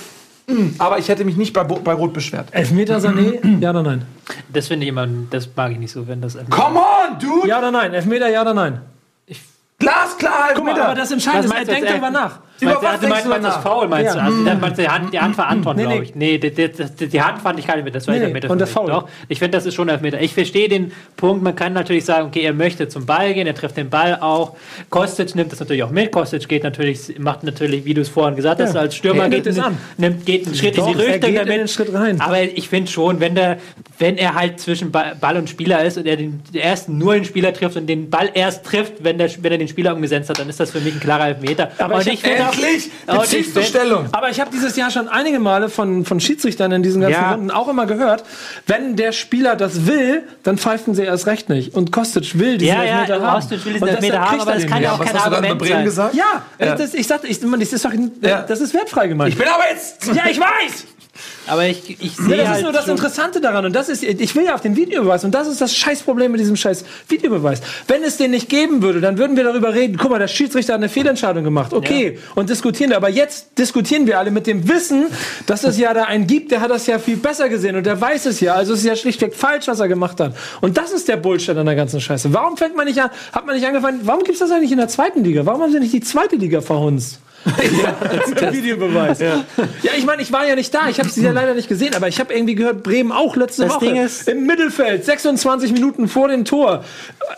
mh, aber ich hätte mich nicht bei, Bo- bei Rot beschwert. Elfmeter Sané? Ja oder nein? Das finde ich immer, das mag ich nicht so, wenn das. Come on, dude! Ja oder nein? Elfmeter, ja oder nein? Glasklar, Guck mal, Elfmeter. aber das Entscheidende ist, er denkt darüber nach. Über Meinst du, was also denkst meinst, du meinst du das? Foul, meinst du? Ja. Also, dann meinst du die Hand, die Hand verantworten, Nee, nee. glaube ich. Nee, die, die, die, die Hand fand ich gar nicht mit, das war Nee, Elfmeter. und mich. Foul. Doch, ich finde, das ist schon Elfmeter. Ich verstehe den Punkt, man kann natürlich sagen, okay, er möchte zum Ball gehen, er trifft den Ball auch. Kostic nimmt das natürlich auch mit. Kostic geht natürlich, macht natürlich, wie du es vorhin gesagt hast, Ja. als Stürmer Er geht, nimmt es an. nimmt, geht einen Schritt Doch, in die er Richtung geht in damit. den Schritt rein. Aber ich finde schon, wenn, der, wenn er halt zwischen Ba- Ball und Spieler ist und er den, ersten nur den Spieler trifft und den Ball erst trifft, wenn, der, wenn er den Spieler umgesetzt hat, dann ist das für mich ein klarer Elfmeter. Aber und ich hab- finde auch- Endlich! Beziehst du Stellung. Aber ich habe dieses Jahr schon einige Male von, von Schiedsrichtern in diesen ganzen Ja. Runden auch immer gehört, wenn der Spieler das will, dann pfeifen sie erst recht nicht. Und Kostic will diesen Ja, ja, Elfmeter haben. Kostic will diesen Elfmeter haben, aber er das kann ja auch kein Argument sein. gesagt? Ja, Ja. Das, ich sagte, ich, das ist doch, Ja. das ist wertfrei gemeint. Ich bin aber jetzt. ja, ich weiß. Aber ich, ich Ja, sehe das halt ist nur das Interessante daran. Und das ist, ich will ja auf den Videobeweis. Und das ist das Scheißproblem mit diesem scheiß Videobeweis. Wenn es den nicht geben würde, dann würden wir darüber reden. Guck mal, der Schiedsrichter hat eine Fehlentscheidung gemacht. Okay. Und diskutieren. Aber jetzt diskutieren wir alle mit dem Wissen, dass es ja da einen gibt, der hat das ja viel besser gesehen. Und der weiß es ja. Also es ist ja schlichtweg falsch, was er gemacht hat. Und das ist der Bullshit an der ganzen Scheiße. Warum fängt man nicht an, hat man nicht angefangen, warum gibt es das eigentlich in der zweiten Liga? Warum haben sie nicht die zweite Liga verhunzt? Der Videobeweis. Ja, ich meine, ich war ja nicht da. Ich habe es ja leider nicht gesehen, aber ich habe irgendwie gehört, Bremen auch letzte Das Woche Ding ist- im Mittelfeld, 26 Minuten vor dem Tor,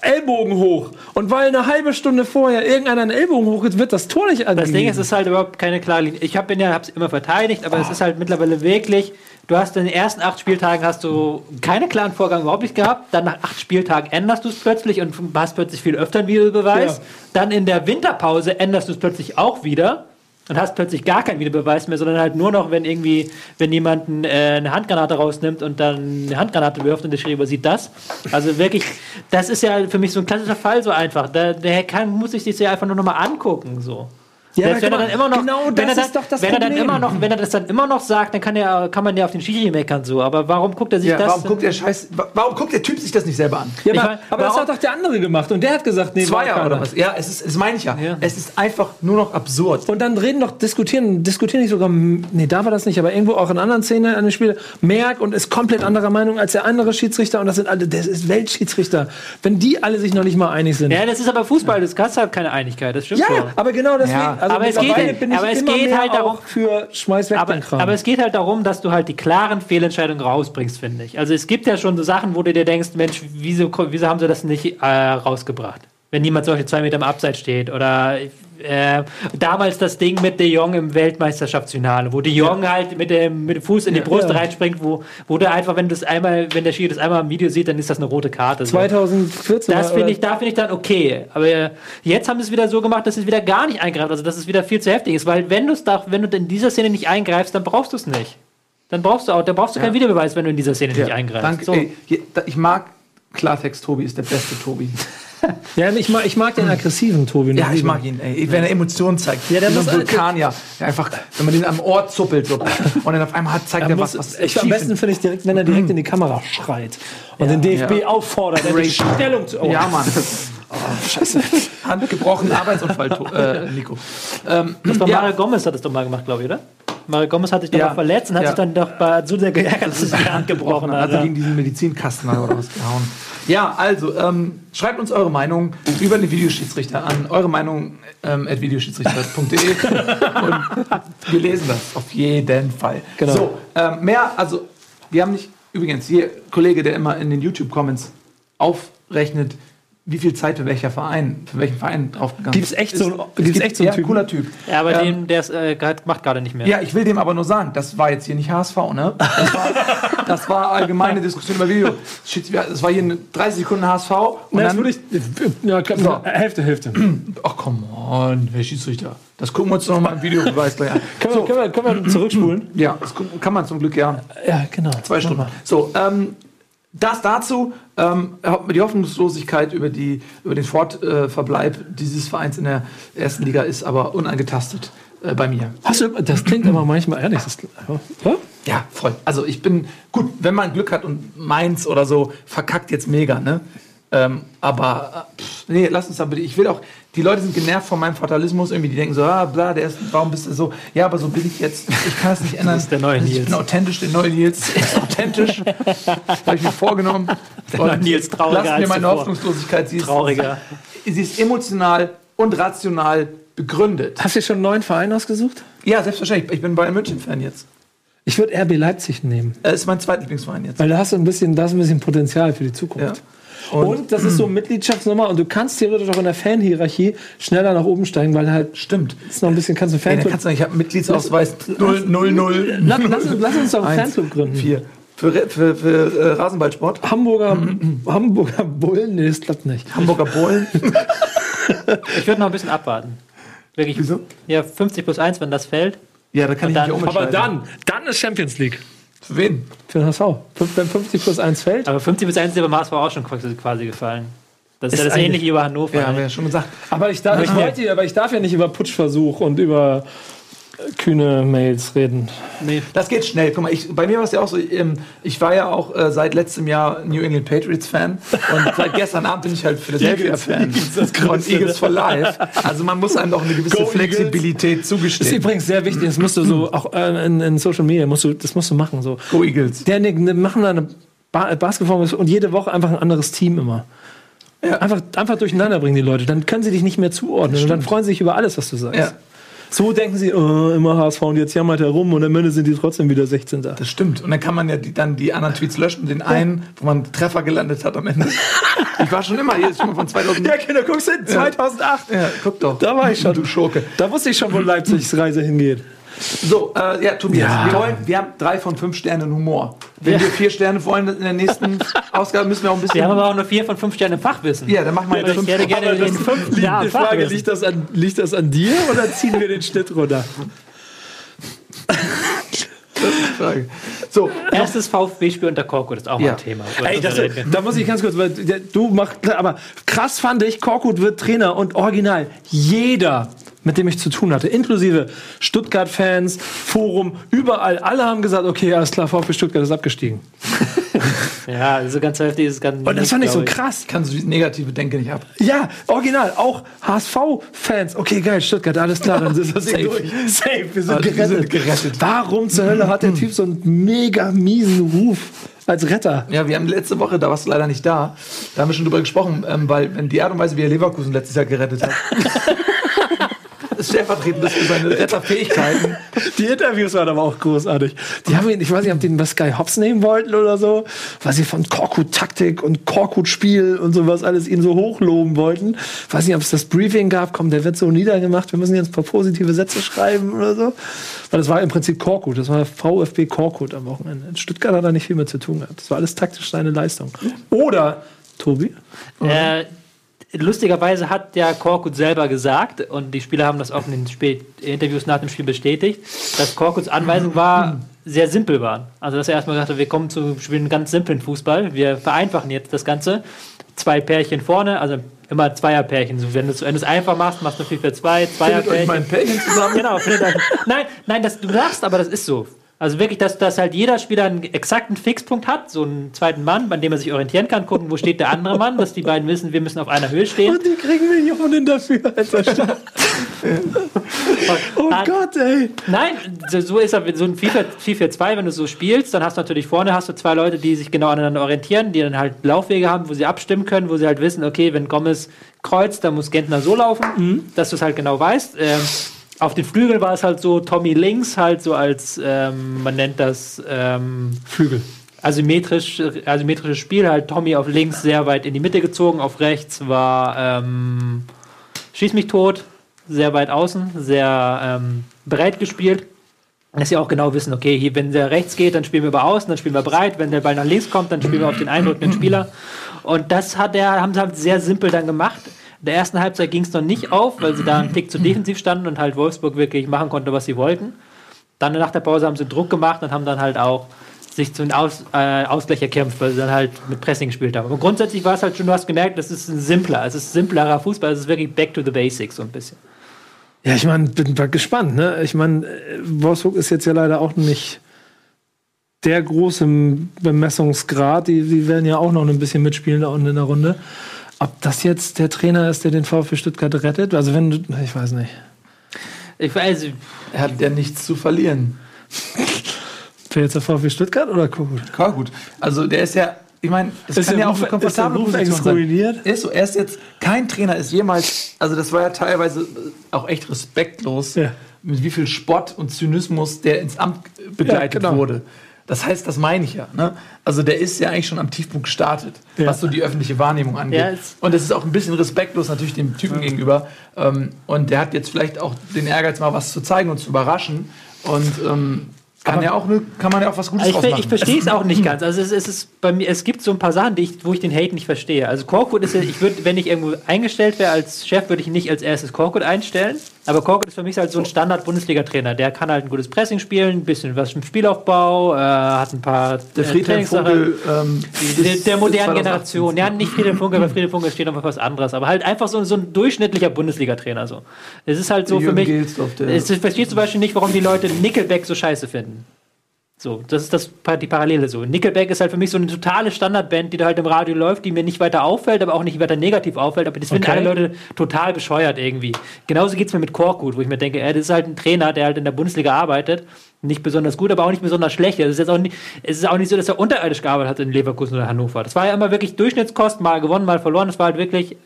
Ellbogen hoch. Und weil eine halbe Stunde vorher irgendeiner einen Ellbogen hoch ist, wird das Tor nicht Das Ding angegeben. ist, es ist halt überhaupt keine klare Linie. Ich habe ja, hab's immer verteidigt, aber es ist halt mittlerweile wirklich. Du hast in den ersten acht Spieltagen hast du keine klaren Vorgang überhaupt nicht gehabt. Dann nach acht Spieltagen änderst du es plötzlich und hast plötzlich viel öfter einen Videobeweis. Ja. Dann in der Winterpause änderst du es plötzlich auch wieder und hast plötzlich gar keinen Videobeweis mehr, sondern halt nur noch, wenn irgendwie, wenn jemand äh, eine Handgranate rausnimmt und dann eine Handgranate wirft und der Schiri übersieht das. Also wirklich, das ist ja für mich so ein klassischer Fall so einfach. Da, der kann, muss sich das ja einfach nur noch mal angucken, so. Ja, Selbst wenn er dann immer noch, genau wenn das er dann, wenn er dann immer noch, wenn er das dann immer noch sagt, dann kann er, kann man ja auf den Schiri meckern so. Aber warum guckt er sich Ja, das? warum guckt der Scheiß, wa- warum guckt der Typ sich das nicht selber an? ja, aber, mein, aber das hat doch der andere gemacht. Und der hat gesagt, nee, Zweier oder was? Ja, es ist, das meine ich ja. Ja. Es ist einfach nur noch absurd. Und dann reden doch, diskutieren, diskutieren nicht sogar, nee, da war das nicht, aber irgendwo auch in anderen Szenen an den Spielen, Merck und ist komplett anderer Meinung als der andere Schiedsrichter und das sind alle, das ist Weltschiedsrichter. Wenn die alle sich noch nicht mal einig sind. ja, das ist aber Fußball, das kannst halt keine Einigkeit, das stimmt Ja, schon. aber genau deswegen. Ja. Also Aber es geht halt- bin ich aber es geht halt darum- für Schmeiß weg aber, den Kram. aber es geht halt darum, dass du halt die klaren Fehlentscheidungen rausbringst, finde ich. Also es gibt ja schon so Sachen, wo du dir denkst, Mensch, wieso, wieso haben sie das nicht äh, rausgebracht? Wenn niemand Beispiel zwei Meter im Abseits steht oder äh, damals das Ding mit De Jong im Weltmeisterschaftsfinale, wo De Jong halt mit dem, mit dem Fuß in die Brust Ja. reinspringt, wo, wo du einfach, wenn du das einmal, wenn der Schiri das einmal im Video sieht, dann ist das eine rote Karte. So. 2014 Das finde ich, da finde ich dann okay. Aber jetzt haben sie es wieder so gemacht, dass es wieder gar nicht eingreift. Also dass es wieder viel zu heftig ist. Weil wenn du es da, wenn du in dieser Szene nicht eingreifst, dann brauchst du es nicht. Dann brauchst du auch, da brauchst du keinen Videobeweis, wenn du in dieser Szene nicht eingreifst. Danke. So. Ey, ich mag Klartext, Tobi ist der beste Tobi. Ja, ich mag, ich mag den aggressiven Tobi. Ja, ich mag ihn, ey. Wenn er Emotionen zeigt. Ja, der Wie so muss- ein Vulkanier. Der einfach, wenn man den am Ohr zuppelt so, und dann auf einmal hat, zeigt Er er muss, was, was ich, am besten finde ich direkt, wenn er direkt in die Kamera schreit und den DFB ja. auffordert, die. Stellung zu. Oh, Ja, Mann. Oh, scheiße. Hand gebrochen, Arbeitsunfall, äh, Nico. Ähm, Das war ja, Mario Gomez hat das doch mal gemacht, glaube ich, oder? Mario Gomez hat sich doch Ja. mal verletzt und hat Ja. sich dann doch bei so sehr geärgert, dass es die Hand gebrochen hat hat. er Ja. gegen diesen Medizinkasten oder was gehauen. Ja, also, ähm, schreibt uns eure Meinung über den Videoschiedsrichter an. Eure Meinung ähm, at videoschiedsrichter.de und wir lesen das auf jeden Fall. Genau. So, ähm, mehr, also, wir haben nicht, übrigens, hier, Kollege, der immer in den YouTube-Comments aufrechnet, wie viel Zeit für welcher Verein, für welchen Verein draufgegangen Gibt's echt so einen- Es gibt's gibt- echt so einen ja, Typen? cooler Typ. Ja, aber Ähm, der ist, äh, macht gerade nicht mehr. ja, ich will dem aber nur sagen, das war jetzt hier nicht HSV, ne? Das war, das war allgemeine Diskussion über Video. Das war hier eine 30 Sekunden HSV und Na, das dann, würde ich. Ja, komm, So. Hälfte, Hälfte. können, ach come on, Herr Schiedsrichter. Das gucken wir uns noch mal im Videobeweis gleich an. wir, können, wir, können wir zurückspulen? Ja, das kann man zum Glück ja. Ja, genau. Zwei Stunden. So, ähm, das dazu. Ähm, die Hoffnungslosigkeit über, die, über den Fortverbleib dieses Vereins in der ersten Liga ist aber unangetastet äh, bei mir. Hast du, das klingt aber manchmal ehrlich. Das, ja? Ja, voll. Also ich bin gut, wenn man Glück hat und Mainz oder so verkackt jetzt mega, ne? Ähm, aber äh, pff, nee, lass uns da bitte. Ich will auch, die Leute sind genervt von meinem Fatalismus. Irgendwie, die denken so, ah, bla, der ist, warum bist du so? Ja, aber so bin ich jetzt. Ich kann es nicht ändern. Das ist der neue ich Nils. bin authentisch, der neue Nils. Ist authentisch. Habe ich mir vorgenommen. Der neue Nils, trauriger Lass mir als meine zuvor. Hoffnungslosigkeit. Sie ist, Trauriger. Sie ist emotional und rational begründet. Hast du dir schon einen neuen Verein ausgesucht? Ja, selbstverständlich. Ich bin Bayern München-Fan jetzt. Ich würde RB Leipzig nehmen, Das ist mein zweitlieblingsverein jetzt. weil da hast du ein bisschen, da hast du ein bisschen Potenzial für die Ja. Und, Und, das ist so eine Mitgliedschaftsnummer und du kannst theoretisch auch in der Fanhierarchie schneller nach oben steigen, weil halt stimmt. ist noch ein bisschen, kannst du Ey, kannst du, ich habe Mitgliedsausweis 0, 0, 0. Lass, lass, uns- lass uns doch einen Fanclub gründen. Vier. Für, für, für äh, Rasenballsport. Hamburger, Hamburger Bullen? Nee, das klappt nicht. Hamburger Bullen. Ich würde noch ein bisschen abwarten. Wirklich. Wieso? Ja, 50 plus 1, wenn das fällt. Ja, da kann ich dann- nicht Aber umentscheiden. dann, dann ist Champions League. Für wen? Für den HSV. Fünf- Wenn 50 plus 1 fällt. Aber 50 plus 1 ist ja beim HSV auch schon quasi gefallen. Das ist, Ist ja das ähnliche über Hannover. Ja, haben wir ja schon gesagt. Aber ich darf, ich, wollte, ja- aber ich darf ja nicht über Putschversuch und über kühne Mails reden. nee. Das geht schnell. Guck mal, ich, bei mir war es ja auch so, ähm, ich war ja auch äh, seit letztem Jahr New England Patriots Fan und seit gestern Abend bin ich halt Philadelphia Fan und Eagles for Life. Also man muss einem doch eine gewisse Go Eagles. Flexibilität Das ist zugestehen. übrigens sehr wichtig. Das musst du so auch äh, in, in Social Media musst du, das musst du machen so. Go Eagles. Der ne, ne, machen da eine ba Basketball und jede Woche einfach ein anderes Team immer. Einfach, einfach durcheinander bringen die Leute. Dann können sie dich nicht mehr zuordnen und dann freuen sie sich über alles, was du sagst. Ja. So denken sie, oh, immer HSV und jetzt jammert er rum und am Ende sind die trotzdem wieder 16. Das stimmt. Und dann kann man ja die, dann die anderen Tweets löschen, den einen, wo man Treffer gelandet hat am Ende. Ich war schon immer hier, ist schon mal von 2000. Ja, Kinder, guckst du, 2008. Ja, guck doch. Da war ich schon. Du Schurke. Da wusste ich schon, wo Leipzigs Reise hingeht. So, äh, ja, Tobias, Ja. Wir, wollen, wir haben drei von fünf Sternen Humor. Wenn wir vier Sterne wollen in der nächsten Ausgabe, müssen wir auch ein bisschen. Wir haben aber auch nur 4 von 5 Sternen Fachwissen. ja, dann machen wir Ich jetzt fünf. hätte gerne den fünften ja, Die Frage, liegt das, an, liegt das an dir oder ziehen wir den Schnitt runter? Frage. So, Erstes VfB-Spiel unter Korko, das ist auch mal Ja. ein Thema. Ey, das, da muss ich ganz kurz, weil du machst, aber krass fand ich, Korkut wird Trainer und original jeder, mit dem ich zu tun hatte, inklusive Stuttgart-Fans, Forum, überall, alle haben gesagt, okay, alles klar, VfB Stuttgart ist abgestiegen. Ja, also ganz heftig ist es ganz. Und das fand ich so krass. kannst du diese negative Denke nicht ab. Ja, original, auch HSV-Fans. Okay, geil, Stuttgart, alles klar, dann ist das Safe. durch. Safe, wir sind, Also, wir gerettet. sind gerettet. Warum zur Hölle hat der Typ so einen mega miesen Ruf als Retter? Ja, wir haben letzte Woche, da warst du leider nicht da, da haben wir schon drüber gesprochen, ähm, weil wenn die Art und Weise, wie er Leverkusen letztes Jahr gerettet hat, stellvertretend ist für seine Retterfähigkeiten. Die Interviews waren aber auch großartig. Die haben ihn, ich weiß nicht, ob die ihn bei Sky Hops nehmen wollten oder so, weil sie von Korkut-Taktik und Korkut-Spiel und sowas alles ihn so hochloben wollten. Weiß nicht, ob es das Briefing gab, komm, der wird so niedergemacht, wir müssen jetzt ein paar positive Sätze schreiben oder so. Weil das war im Prinzip Korkut, das war VfB Korkut am Wochenende. In Stuttgart hat er nicht viel mehr zu tun gehabt. Das war alles taktisch seine Leistung. Oder, Tobi? Äh, lustigerweise hat der Korkut selber gesagt, und die Spieler haben das auch in den Spiel Interviews nach dem Spiel bestätigt, dass Korkuts Anweisung war, sehr simpel war. Also, dass er erstmal gesagt hat, wir kommen zu spielen ganz simplen Fußball, wir vereinfachen jetzt das Ganze. Zwei Pärchen vorne, also immer Zweierpärchen. So, wenn du es einfach machst, machst du 4 für 2, Findet euch Zweierpärchen. mein Pärchen zusammen. Genau, findet euch. Nein, nein, das, du sagst, aber das ist so. Also wirklich, dass, dass halt jeder Spieler einen exakten Fixpunkt hat, so einen zweiten Mann, an dem er sich orientieren kann, gucken, wo steht der andere Mann, dass die beiden wissen, wir müssen auf einer Höhe stehen. Und die kriegen Millionen dafür, Alter. oh Hat- Gott, ey. Nein, so so ist er, so ein 4-4-2, wenn du so spielst, dann hast du natürlich vorne hast du zwei Leute, die sich genau aneinander orientieren, die dann halt Laufwege haben, wo sie abstimmen können, wo sie halt wissen, okay, wenn Gomez kreuzt, dann muss Gentner so laufen, dass du es halt genau weißt. Ähm, auf den Flügeln war es halt so, Tommy links halt so als, ähm, man nennt das ähm, Flügel. asymmetrisch, asymmetrisches Spiel, halt Tommy auf links sehr weit in die Mitte gezogen, auf rechts war ähm, Schieß mich tot, sehr weit außen, sehr ähm, breit gespielt. Dass sie auch genau wissen, okay, hier, wenn der rechts geht, dann spielen wir über außen, dann spielen wir breit, wenn der Ball nach links kommt, dann spielen wir auf den eindrückenden Spieler. Und das hat er, haben sie halt sehr simpel dann gemacht. In der ersten Halbzeit ging es noch nicht auf, weil sie da einen Tick zu defensiv standen und halt Wolfsburg wirklich machen konnte, was sie wollten. Dann nach der Pause haben sie Druck gemacht und haben dann halt auch sich zum Aus, äh, Ausgleich erkämpft, weil sie dann halt mit Pressing gespielt haben. Aber grundsätzlich war es halt schon, du hast gemerkt, das ist ein simpler, es ist simplerer Fußball, es ist wirklich back to the basics so ein bisschen. Ja, ich meine, bin gespannt. Ne? Ich meine, äh, Wolfsburg ist jetzt ja leider auch nicht der große Bemessungsgrad. Die, die werden ja auch noch ein bisschen mitspielen da unten in der Runde. Ob das jetzt der Trainer ist, der den VfB Stuttgart rettet? Also wenn du, ich weiß nicht. Ich weiß, Er hat ja nichts zu verlieren. Wer jetzt der VfB Stuttgart oder Korkut? Klar, gut. Also der ist ja ich meine, das Ist kann ja auch eine komfortable Position sein. exkludiert? Ist so, er ist jetzt, kein Trainer ist jemals, also das war ja teilweise auch echt respektlos, Ja. mit wie viel Spott und Zynismus der ins Amt begleitet Ja, genau. wurde. Das heißt, das meine ich ja. Ne? Also der ist ja eigentlich schon am Tiefpunkt gestartet, Ja. was so die öffentliche Wahrnehmung angeht. Ja, es- und das ist auch ein bisschen respektlos natürlich dem Typen gegenüber. Ähm, und der hat jetzt vielleicht auch den Ehrgeiz, mal was zu zeigen und zu überraschen. Und ähm, kann, ja auch kann man ja auch was Gutes Ich, draus machen. ich verstehe es auch nicht ganz. Also es, es ist bei mir, es gibt so ein paar Sachen, ich, wo ich den Hate nicht verstehe. Also Korkut ist ja, ich würde, wenn ich irgendwo eingestellt wäre als Chef, würde ich nicht als erstes Korkut einstellen. Aber Korkut ist für mich halt so ein Standard-Bundesliga-Trainer. Der kann halt ein gutes Pressing spielen, ein bisschen was im Spielaufbau, äh, hat ein paar Der äh, Trainingssachen. Ähm, Der, der modernen 2018. Generation. Ja, nicht Friedhelm Funke, weil Friedhelm Funke steht noch für was anderes. Aber halt einfach so, so ein durchschnittlicher Bundesliga-Trainer. So. Es ist halt so für mich. Es, ich verstehe zum Beispiel nicht, warum die Leute Nickelback so scheiße finden. So, das ist das, die Parallele so. Nickelback ist halt für mich so eine totale Standardband, die da halt im Radio läuft, die mir nicht weiter auffällt, aber auch nicht weiter negativ auffällt. Aber das finden Okay. alle Leute total bescheuert irgendwie. Genauso geht's mir mit Korkut, wo ich mir denke, ey, das ist halt ein Trainer, der halt in der Bundesliga arbeitet. Nicht besonders gut, aber auch nicht besonders schlecht. Es ist jetzt auch nicht, es ist auch nicht so, dass er unterirdisch gearbeitet hat in Leverkusen oder Hannover. Das war ja immer wirklich Durchschnittskost, mal gewonnen, mal verloren. Das war halt wirklich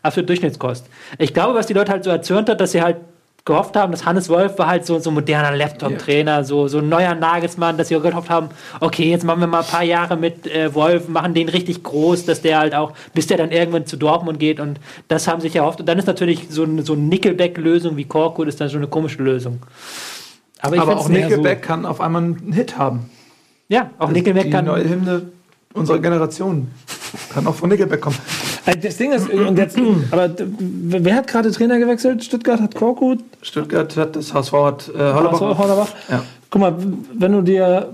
absolut Durchschnittskost. Ich glaube, was die Leute halt so erzürnt hat, dass sie halt gehofft haben, dass Hannes Wolf war halt so, so ein moderner Laptop-Trainer, so, so ein neuer Nagelsmann, dass sie auch gehofft haben, okay, jetzt machen wir mal ein paar Jahre mit äh, Wolf, machen den richtig groß, dass der halt auch, bis der dann irgendwann zu Dortmund geht und das haben sich erhofft. Und dann ist natürlich so, eine- so eine Nickelback-Lösung wie Korkut ist dann schon eine komische Lösung. Aber, Aber auch Nickelback kann auf einmal einen Hit haben. So. Ja, auch Nickelback die kann. neue Hymne unserer Generation kann auch von Nickelback kommen. Äh, Das Ding ist, und jetzt, aber wer hat gerade Trainer gewechselt? Stuttgart hat Korkut, Stuttgart hat das HSV hat äh, Hollerbach. Ja. Guck mal, wenn du dir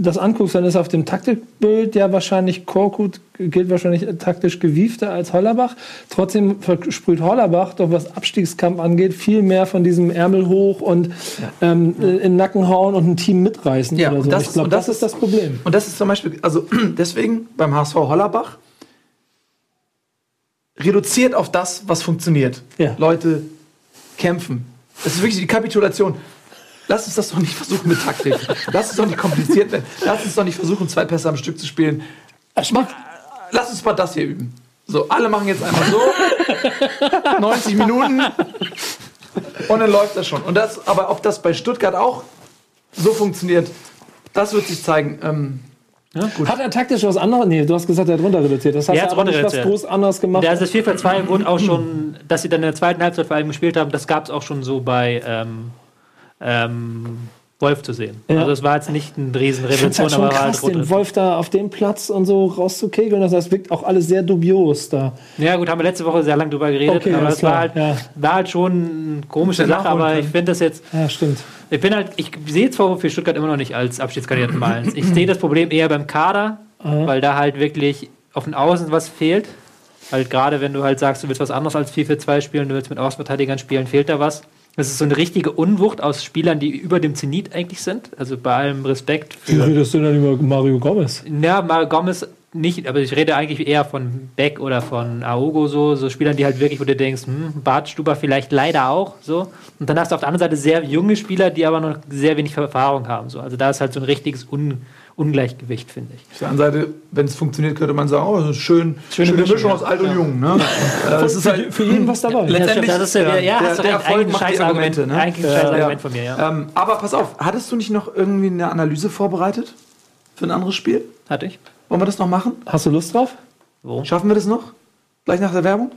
das anguckst, dann ist auf dem Taktikbild ja wahrscheinlich Korkut gilt wahrscheinlich taktisch gewiefter als Hollerbach. Trotzdem versprüht Hollerbach, doch was Abstiegskampf angeht, viel mehr von diesem Ärmel hoch und ähm, in den Nacken hauen und ein Team mitreißen Ja, oder und so. das ich glaube, und das, das ist das Problem. Und das ist zum Beispiel, also deswegen beim HSV Hollerbach reduziert auf das, was funktioniert. Ja. Leute kämpfen. Das ist wirklich die Kapitulation. Lass uns das doch nicht versuchen mit Taktik. Lass uns doch nicht kompliziert werden. Lass uns doch nicht versuchen, zwei Pässe am Stück zu spielen. Mach, lass uns mal das hier üben. So, alle machen jetzt einfach so. 90 Minuten. Und dann läuft das schon. Und das, aber ob das bei Stuttgart auch so funktioniert, das wird sich zeigen. Ähm, Hat er taktisch was anderes? Nee, du hast gesagt, er hat runter reduziert. Das heißt, Er er hat aber nicht was groß anderes gemacht. Ja, also das 4-4-2 wurde auch schon, dass sie dann in der zweiten Halbzeit vor allem gespielt haben, das gab es auch schon so bei ähm, ähm, Wolf zu sehen. Ja. Also es war jetzt nicht ein riesen Ich finde es Revolution, halt aber war krass, halt den rot. Wolf da auf dem Platz und so rauszukegeln. Das heißt, wirkt auch alles sehr dubios da. Ja gut, haben wir letzte Woche sehr lange drüber geredet, Okay, aber das war halt, ja. war halt schon eine komische Sache, aber ich finde das jetzt, Ja, stimmt. ich bin halt, ich sehe zwar für Stuttgart immer noch nicht als Abschiedskandidaten Malens. Ich sehe das Problem eher beim Kader, weil da halt wirklich auf den Außen was fehlt. Halt gerade wenn du halt sagst, du willst was anderes als 4-4-2 spielen, du willst mit Außenverteidigern spielen, fehlt da was. Das ist so eine richtige Unwucht aus Spielern, die über dem Zenit eigentlich sind. Also bei allem Respekt Wie redest du denn über Mario Gomez? Ja, Mario Gomez nicht, aber ich rede eigentlich eher von Beck oder von Aogo, so, so Spielern, die halt wirklich, wo du denkst, hm, Bartstuber vielleicht leider auch, so. Und dann hast du auf der anderen Seite sehr junge Spieler, die aber noch sehr wenig Erfahrung haben, so. Also da ist halt so ein richtiges Un Ungleichgewicht, finde ich. Auf der anderen Seite, wenn es funktioniert, könnte man sagen, oh, schön, schöne, Mischung, Mischung ja. aus alt und Ja. jung. Ne? Äh, das ist halt Für jeden was dabei. letztendlich das ist ja, ja, ja, der- hast du der Erfolg macht die Argumente, ne? eigentlich ein scheiß Argument von mir, ja. Ähm, aber pass auf, hattest du nicht noch irgendwie eine Analyse vorbereitet für ein anderes Spiel? Hatte ich. Wollen wir das noch machen? Hast du Lust drauf? Wo? Schaffen wir das noch? Gleich nach der Werbung?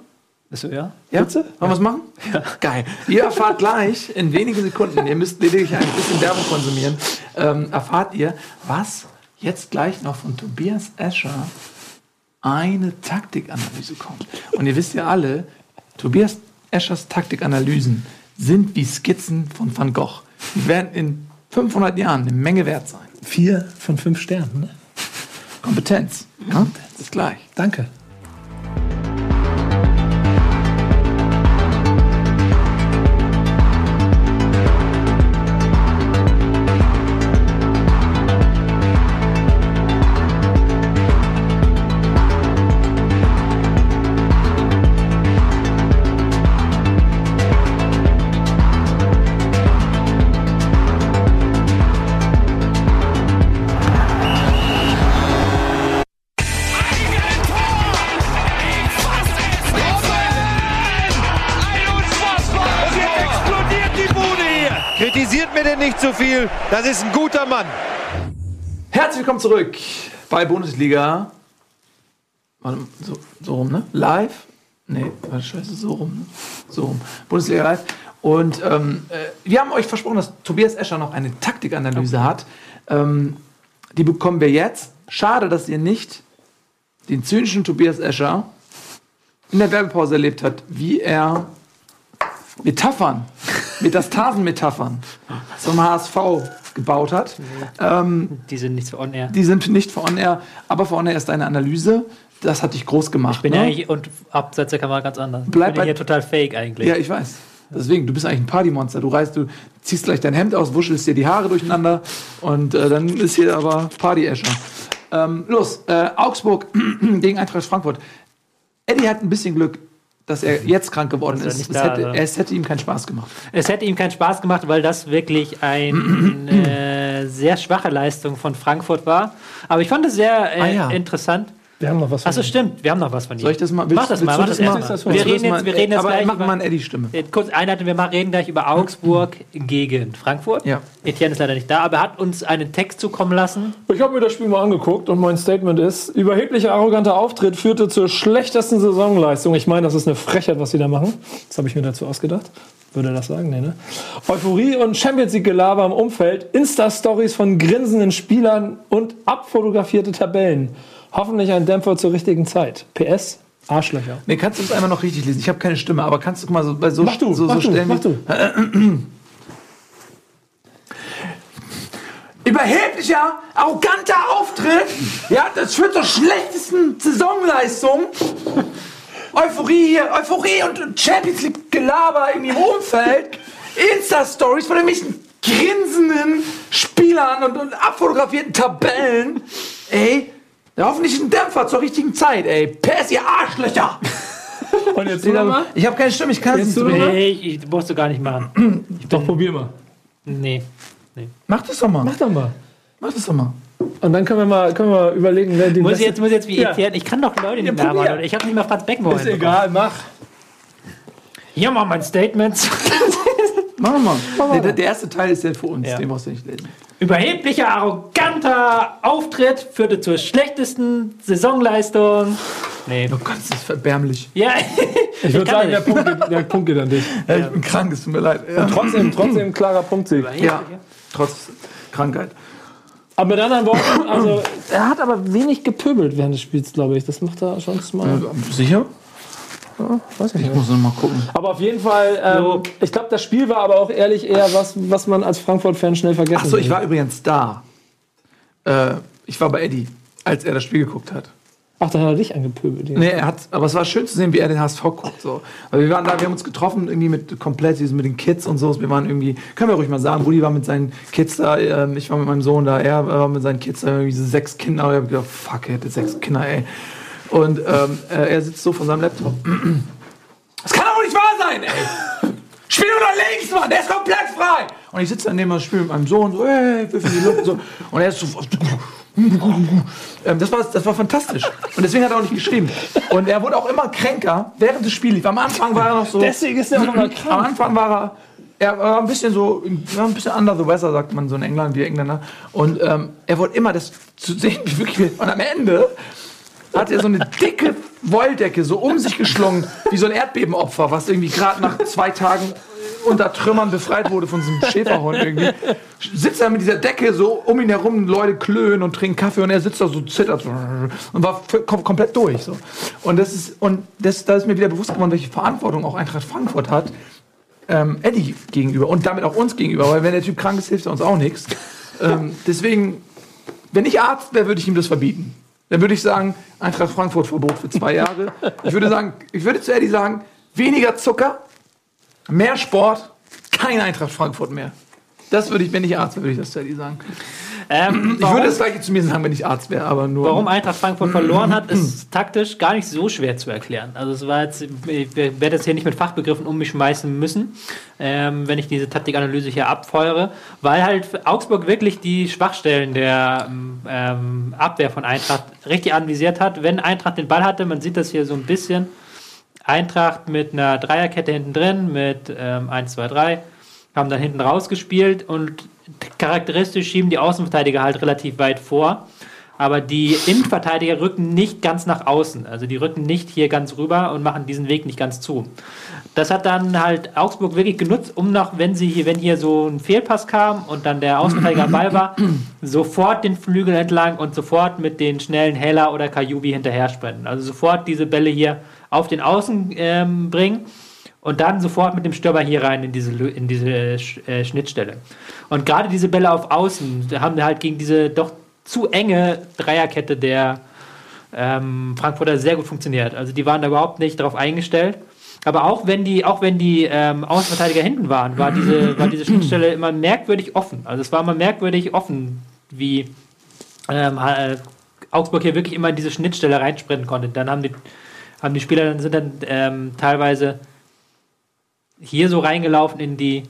Ist so, ja? Ja? Wollen wir es machen? Geil. Ihr erfahrt gleich in wenigen Sekunden, ihr müsst lediglich ein bisschen Werbung konsumieren, ähm, erfahrt ihr, was jetzt gleich noch von Tobias Escher eine Taktikanalyse kommt. Und ihr wisst ja alle, Tobias Eschers Taktikanalysen sind wie Skizzen von Van Gogh. Die werden in 500 Jahren eine Menge wert sein. Vier von fünf Sternen. Ne? Kompetenz. Ja? Bis gleich. Danke. Denn nicht zu viel. Das ist ein guter Mann. Herzlich willkommen zurück bei Bundesliga. So, so rum, ne? Live? Nee, warte, scheiße, so rum. Ne? So rum. Bundesliga live. Und ähm, äh, wir haben euch versprochen, dass Tobias Escher noch eine Taktikanalyse hat. Ähm, die bekommen wir jetzt. Schade, dass ihr nicht den zynischen Tobias Escher in der Werbepause erlebt habt, wie er Metaphern, Metastasen-Metaphern zum HSV gebaut hat. Ähm, Die sind nicht so on air. die sind nicht für On Air, aber für On Air ist eine Analyse. Das hat dich groß gemacht. Ich bin ne? ja und abseits der Kamera ganz anders. Bleib ich bin hier total fake eigentlich. Ja, ich weiß. Deswegen, du bist eigentlich ein Partymonster. Du reißt, du ziehst gleich dein Hemd aus, wuschelst dir die Haare durcheinander und äh, dann ist hier aber Party-Escher. Ähm, los, äh, Augsburg gegen Eintracht Frankfurt. Eddie hat ein bisschen Glück, dass er jetzt krank geworden ist. nicht Es hätte, es hätte ihm keinen Spaß gemacht. Es hätte ihm keinen Spaß gemacht, weil das wirklich eine sehr schwache Leistung von Frankfurt war. Aber ich fand es sehr äh, Ah, ja. interessant. Wir haben noch was. Achso, von- stimmt, wir haben noch was von ihm. Soll ich das mal? Mach das mal, mach das erst mal. Wir reden jetzt, wir reden jetzt aber gleich mach über, mal eine Eddie-Stimme. Äh, Kurz einleiten, wir machen- reden gleich über Augsburg gegen Frankfurt. Ja. Etienne ist leider nicht da, aber er hat uns einen Text zukommen lassen. Ich habe mir das Spiel mal angeguckt und mein Statement ist: Überheblicher, arroganter Auftritt führte zur schlechtesten Saisonleistung. Ich meine, das ist eine Frechheit, was sie da machen. Das habe ich mir dazu ausgedacht. Würde das sagen? Nee, ne? Euphorie und Champions League-Gelaber im Umfeld, Insta-Stories von grinsenden Spielern und abfotografierte Tabellen. Hoffentlich ein Dämpfer zur richtigen Zeit. PS, Arschlöcher. Nee, kannst du es einmal noch richtig lesen? Ich habe keine Stimme, aber kannst du mal so bei so, Mach du, so, mach so du, Stellen mach du. Überheblicher, arroganter Auftritt. Ja, das führt zur schlechtesten Saisonleistung. Euphorie, Euphorie und Champions League Gelaber in ihrem Umfeld. Insta-Stories von irgendwelchen grinsenden Spielern und, und abfotografierten Tabellen. Ey, ja, hoffentlich ein Dämpfer zur richtigen Zeit, ey. PS, ihr Arschlöcher. Und jetzt du mal? Ich habe keine Stimme, ich kann es nicht? Nee, ich, ich musst du gar nicht machen. Doch, probier mal. Nee. Mach das doch mal. Mach doch mal. Mach das doch mal. Und dann können wir mal, können wir mal überlegen, wer die Muss ich jetzt, muss ich jetzt wie Ja. Etienne? Ich kann doch Leute nicht Ja, nachmachen. Ich habe nicht mal Franz Beckenbauer Ist egal, mach. Hier mal mein Statement. Mach mal. Nee, der, der erste Teil ist ja für uns, Ja. den brauchst du nicht lesen. Überheblicher, arroganter Auftritt führte zur schlechtesten Saisonleistung. Nee. Oh Gott, das ist verbärmlich. Ja, Ich würde sagen, der. Punkt, geht, der Punkt geht an dich. Ja, ich bin krank, es tut mir leid. Ja. Trotzdem, trotzdem ein klarer Punktsieg. ja, trotz Krankheit. Aber mit anderen Worten, also er hat aber wenig gepöbelt während des Spiels, glaube ich. Das macht er schon mal. Sicher? Weiß ich Ich nicht. muss noch mal gucken. Aber auf jeden Fall, ähm, ich glaube, das Spiel war aber auch ehrlich eher was, was man als Frankfurt-Fan schnell vergessen Achso, ich war übrigens da. Äh, ich war bei Eddie, als er das Spiel geguckt hat. Ach, da hat er dich angepöbelt. Nee, er hat, aber es war schön zu sehen, wie er den HSV guckt. So. Weil wir waren da, wir haben uns getroffen, irgendwie mit komplett diesen- mit den Kids und so. Wir waren irgendwie, können wir ruhig mal sagen, Rudi war mit seinen Kids da, ähm, ich war mit meinem Sohn da, er war mit seinen Kids da, irgendwie so sechs Kinder. Und ich hab gedacht, fuck, er hätte sechs Kinder, ey. Und ähm, äh, er sitzt so vor seinem Laptop. Das kann doch nicht wahr sein, ey! Spiel nur nach links, Mann, der ist komplett frei! Und ich sitze dann neben das Spiel mit meinem Sohn, so, hey, wirf in die Luft, so. Und er ist so, ähm, das, war, das war fantastisch. Und deswegen hat er auch nicht geschrieben. Und er wurde auch immer kränker während des Spiels. Am Anfang war er noch so. Deswegen ist er auch immer Am krank. Anfang war er. Er war ein bisschen so, war ein bisschen under the weather, sagt man so in England, wie Engländer. Und ähm, er wollte immer das zu sehen, wie wirklich. Und am Ende hat er so eine dicke Wolldecke so um sich geschlungen, wie so ein Erdbebenopfer, was irgendwie gerade nach zwei Tagen unter Trümmern befreit wurde von so einem Schäferhund irgendwie. Sitzt er mit dieser Decke so um ihn herum, Leute klönen und trinken Kaffee und er sitzt da so zittert und war komplett durch. So. Und das ist und das, da ist mir wieder bewusst geworden, welche Verantwortung auch Eintracht Frankfurt hat. Ähm, Eddie gegenüber und damit auch uns gegenüber, weil wenn der Typ krank ist, hilft er uns auch nichts. Ähm, deswegen, wenn ich Arzt wäre, würde ich ihm das verbieten. Dann würde ich sagen, Eintracht Frankfurt Verbot für zwei Jahre. Ich würde sagen, ich würde zu Eddie sagen, weniger Zucker, mehr Sport, kein Eintracht Frankfurt mehr. Das würde ich, wenn ich Arzt wäre, würde ich das zu Eddie sagen. Ähm, Ich würde das gleiche zu mir sagen, wenn ich Arzt wäre, aber nur. Warum Eintracht Frankfurt verloren hat, ist taktisch gar nicht so schwer zu erklären. Also es war jetzt, ich werde jetzt hier nicht mit Fachbegriffen um mich schmeißen müssen, ähm, wenn ich diese Taktikanalyse hier abfeuere, weil halt Augsburg wirklich die Schwachstellen der ähm, Abwehr von Eintracht richtig anvisiert hat. Wenn Eintracht den Ball hatte, man sieht das hier so ein bisschen, Eintracht mit einer Dreierkette hinten drin, mit ähm, 1, 2, 3 haben dann hinten rausgespielt und charakteristisch schieben die Außenverteidiger halt relativ weit vor. Aber die Innenverteidiger rücken nicht ganz nach außen. Also die rücken nicht hier ganz rüber und machen diesen Weg nicht ganz zu. Das hat dann halt Augsburg wirklich genutzt, um noch, wenn sie hier, wenn hier so ein Fehlpass kam und dann der Außenverteidiger am Ball war, sofort den Flügel entlang und sofort mit den schnellen Heller oder Kajubi hinterher sprinten. Also sofort diese Bälle hier auf den Außen ähm, bringen und dann sofort mit dem Stürmer hier rein in diese, in diese äh, Schnittstelle. Und gerade diese Bälle auf Außen haben halt gegen diese doch zu enge Dreierkette der ähm, Frankfurter sehr gut funktioniert. Also die waren da überhaupt nicht darauf eingestellt. Aber auch wenn die, auch wenn die ähm, Außenverteidiger hinten waren, war diese, war diese Schnittstelle immer merkwürdig offen. Also es war immer merkwürdig offen, wie ähm, äh, Augsburg hier wirklich immer in diese Schnittstelle reinsprinten konnte. Dann haben die, haben die Spieler dann sind dann ähm, teilweise hier so reingelaufen in die,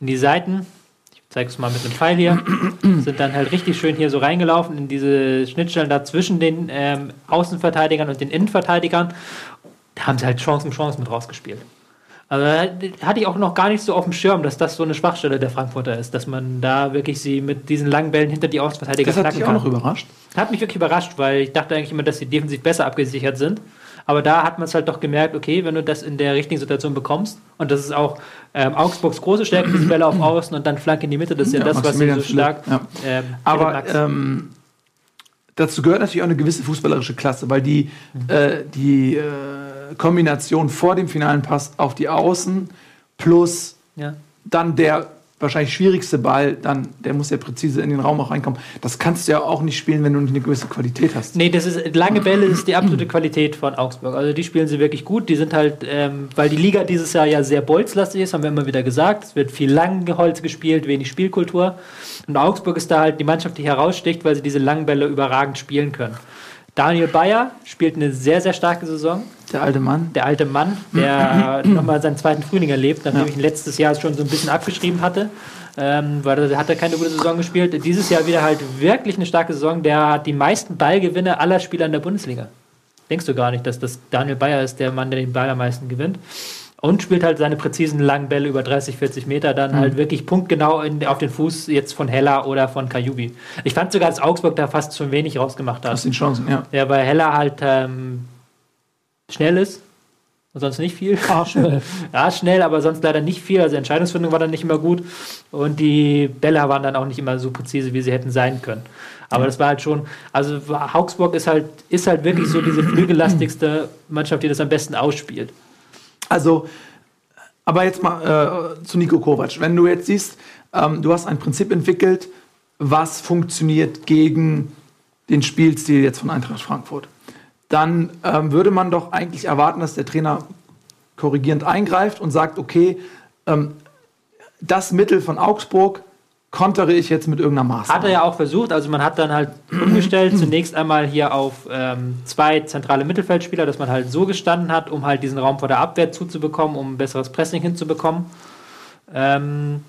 in die Seiten. Ich zeige es mal mit einem Pfeil hier. sind dann halt richtig schön hier so reingelaufen in diese Schnittstellen da zwischen den ähm, Außenverteidigern und den Innenverteidigern. Da haben sie halt Chance um Chance mit rausgespielt. Also da hatte ich auch noch gar nicht so auf dem Schirm, dass das so eine Schwachstelle der Frankfurter ist, dass man da wirklich sie mit diesen langen Bällen hinter die Außenverteidiger Das hat knacken dich auch kann. noch überrascht. Hat mich wirklich überrascht, weil ich dachte eigentlich immer, dass sie defensiv besser abgesichert sind. Aber da hat man es halt doch gemerkt, okay, wenn du das in der richtigen Situation bekommst, und das ist auch ähm, Augsburgs große Stärke, diese Bälle auf Außen und dann Flanke in die Mitte, das ist ja, Ja, das, was sie so stark. Philipp, Ähm, Aber ähm, dazu gehört natürlich auch eine gewisse fußballerische Klasse, weil die, äh, die äh, Kombination vor dem finalen Pass auf die Außen plus ja. dann der wahrscheinlich schwierigste Ball, dann der muss ja präzise in den Raum auch reinkommen. Das kannst du ja auch nicht spielen, wenn du nicht eine gewisse Qualität hast. Nee, das ist lange Bälle ist die absolute Qualität von Augsburg. Also die spielen sie wirklich gut. Die sind halt, ähm, weil die Liga dieses Jahr ja sehr bolzlastig ist, haben wir immer wieder gesagt. Es wird viel Langholz gespielt, wenig Spielkultur. Und Augsburg ist da halt die Mannschaft, die heraussticht, weil sie diese langen Bälle überragend spielen können. Daniel Bayer spielt eine sehr, sehr starke Saison. Der alte Mann. Der alte Mann, der nochmal seinen zweiten Frühling erlebt, nachdem ich ihn letztes Jahr schon so ein bisschen abgeschrieben hatte. Ähm, weil er hat er keine gute Saison gespielt. Dieses Jahr wieder halt wirklich eine starke Saison. Der hat die meisten Ballgewinne aller Spieler in der Bundesliga. Denkst du gar nicht, dass das Daniel Bayer ist, der Mann, der den Ball am meisten gewinnt? Und spielt halt seine präzisen langen Bälle über 30, 40 Meter dann halt wirklich punktgenau in, auf den Fuß jetzt von Heller oder von Kajubi. Ich fand sogar, dass Augsburg da fast schon wenig rausgemacht hat. Aus den Chancen, ja. Ja, weil Heller halt ähm, schnell ist und sonst nicht viel. Ah, schnell. ja, schnell, aber sonst leider nicht viel. Also Entscheidungsfindung war dann nicht immer gut und die Bälle waren dann auch nicht immer so präzise, wie sie hätten sein können. Aber das war halt schon, also Augsburg ist halt, ist halt wirklich so diese flügellastigste Mannschaft, die das am besten ausspielt. Also, aber jetzt mal äh, zu Nico Kovac. Wenn du jetzt siehst, ähm, du hast ein Prinzip entwickelt, was funktioniert gegen den Spielstil jetzt von Eintracht Frankfurt, dann ähm, würde man doch eigentlich erwarten, dass der Trainer korrigierend eingreift und sagt, okay, ähm, das Mittel von Augsburg kontere ich jetzt mit irgendeiner Maßnahme. Hat er ja auch versucht, also man hat dann halt umgestellt, zunächst einmal hier auf ähm, zwei zentrale Mittelfeldspieler, dass man halt so gestanden hat, um halt diesen Raum vor der Abwehr zuzubekommen, um ein besseres Pressing hinzubekommen. Ähm,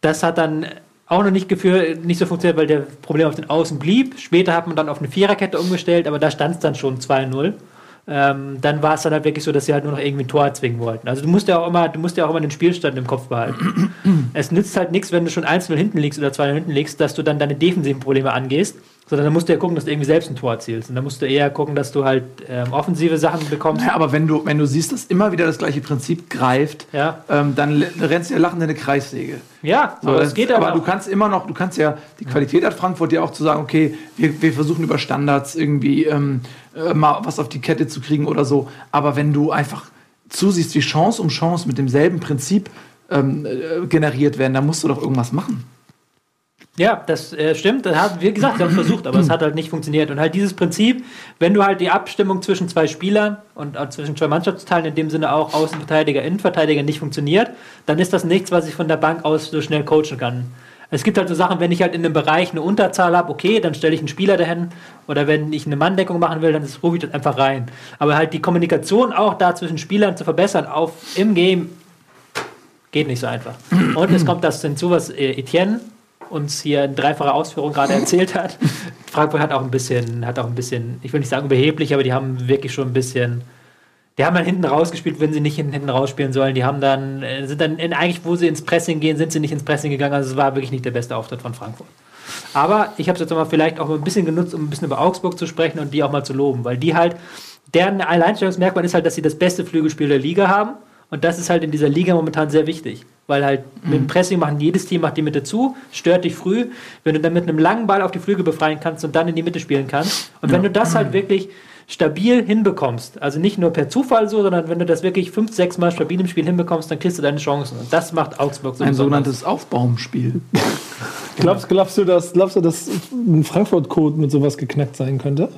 das hat dann auch noch nicht, geführt, nicht so funktioniert, weil der Problem auf den Außen blieb. Später hat man dann auf eine Viererkette umgestellt, aber da stand es dann schon 2-0. Ähm, dann war es dann halt wirklich so, dass sie halt nur noch irgendwie ein Tor erzwingen wollten. Also du musst ja auch immer, du musst ja auch immer den Spielstand im Kopf behalten. es nützt halt nichts, wenn du schon 1-0 hinten liegst oder 2-0 hinten liegst, dass du dann deine defensiven Probleme angehst, sondern dann musst du ja gucken, dass du irgendwie selbst ein Tor erzielst. Und dann musst du eher gucken, dass du halt ähm, offensive Sachen bekommst. Ja, aber wenn du, wenn du siehst, dass immer wieder das gleiche Prinzip greift, Ja. ähm, dann rennst du ja lachend in eine Kreissäge. Ja, So, aber das- geht aber, aber du kannst immer noch, du kannst ja, die Qualität hat Frankfurt ja auch zu sagen, okay, wir, wir versuchen über Standards irgendwie ähm, äh, mal was auf die Kette zu kriegen oder so. Aber wenn du einfach zusiehst, wie Chance um Chance mit demselben Prinzip ähm, äh, generiert werden, dann musst du doch irgendwas machen. Ja, das äh, stimmt. Das hat, wie gesagt, sie haben es versucht, aber es hat halt nicht funktioniert. Und halt dieses Prinzip, wenn du halt die Abstimmung zwischen zwei Spielern und äh, zwischen zwei Mannschaftsteilen, in dem Sinne auch Außenverteidiger, Innenverteidiger, nicht funktioniert, dann ist das nichts, was ich von der Bank aus so schnell coachen kann. Es gibt halt so Sachen, wenn ich halt in einem Bereich eine Unterzahl habe, okay, dann stelle ich einen Spieler dahin. Oder wenn ich eine Manndeckung machen will, dann ist- rufe ich das einfach rein. Aber halt die Kommunikation auch da zwischen Spielern zu verbessern, auf im Game, geht nicht so einfach. Und es kommt das hinzu, was äh, Etienne uns hier in dreifacher Ausführung gerade erzählt hat. Frankfurt hat auch ein bisschen, hat auch ein bisschen, ich will nicht sagen überheblich, aber die haben wirklich schon ein bisschen, Die haben dann hinten rausgespielt, wenn sie nicht hinten, hinten rausspielen sollen. Die haben dann, äh, sind dann in, eigentlich, wo sie ins Pressing gehen, sind sie nicht ins Pressing gegangen. Also es war wirklich nicht der beste Auftritt von Frankfurt. Aber ich habe es jetzt mal vielleicht auch mal ein bisschen genutzt, um ein bisschen über Augsburg zu sprechen und die auch mal zu loben, weil die halt, deren Alleinstellungsmerkmal ist halt, dass sie das beste Flügelspiel der Liga haben. Und das ist halt in dieser Liga momentan sehr wichtig. Weil halt mit dem Pressing machen jedes Team macht die Mitte zu, stört dich früh. Wenn du dann mit einem langen Ball auf die Flügel befreien kannst und dann in die Mitte spielen kannst. Und wenn du das halt wirklich stabil hinbekommst, also nicht nur per Zufall so, sondern wenn du das wirklich fünf, sechs Mal stabil im Spiel hinbekommst, dann kriegst du deine Chancen. Und das macht Augsburg so Ein sogenanntes Aufbaumspiel. Glaubst, glaubst, du, dass, glaubst du, dass ein Frankfurt-Code mit sowas geknackt sein könnte?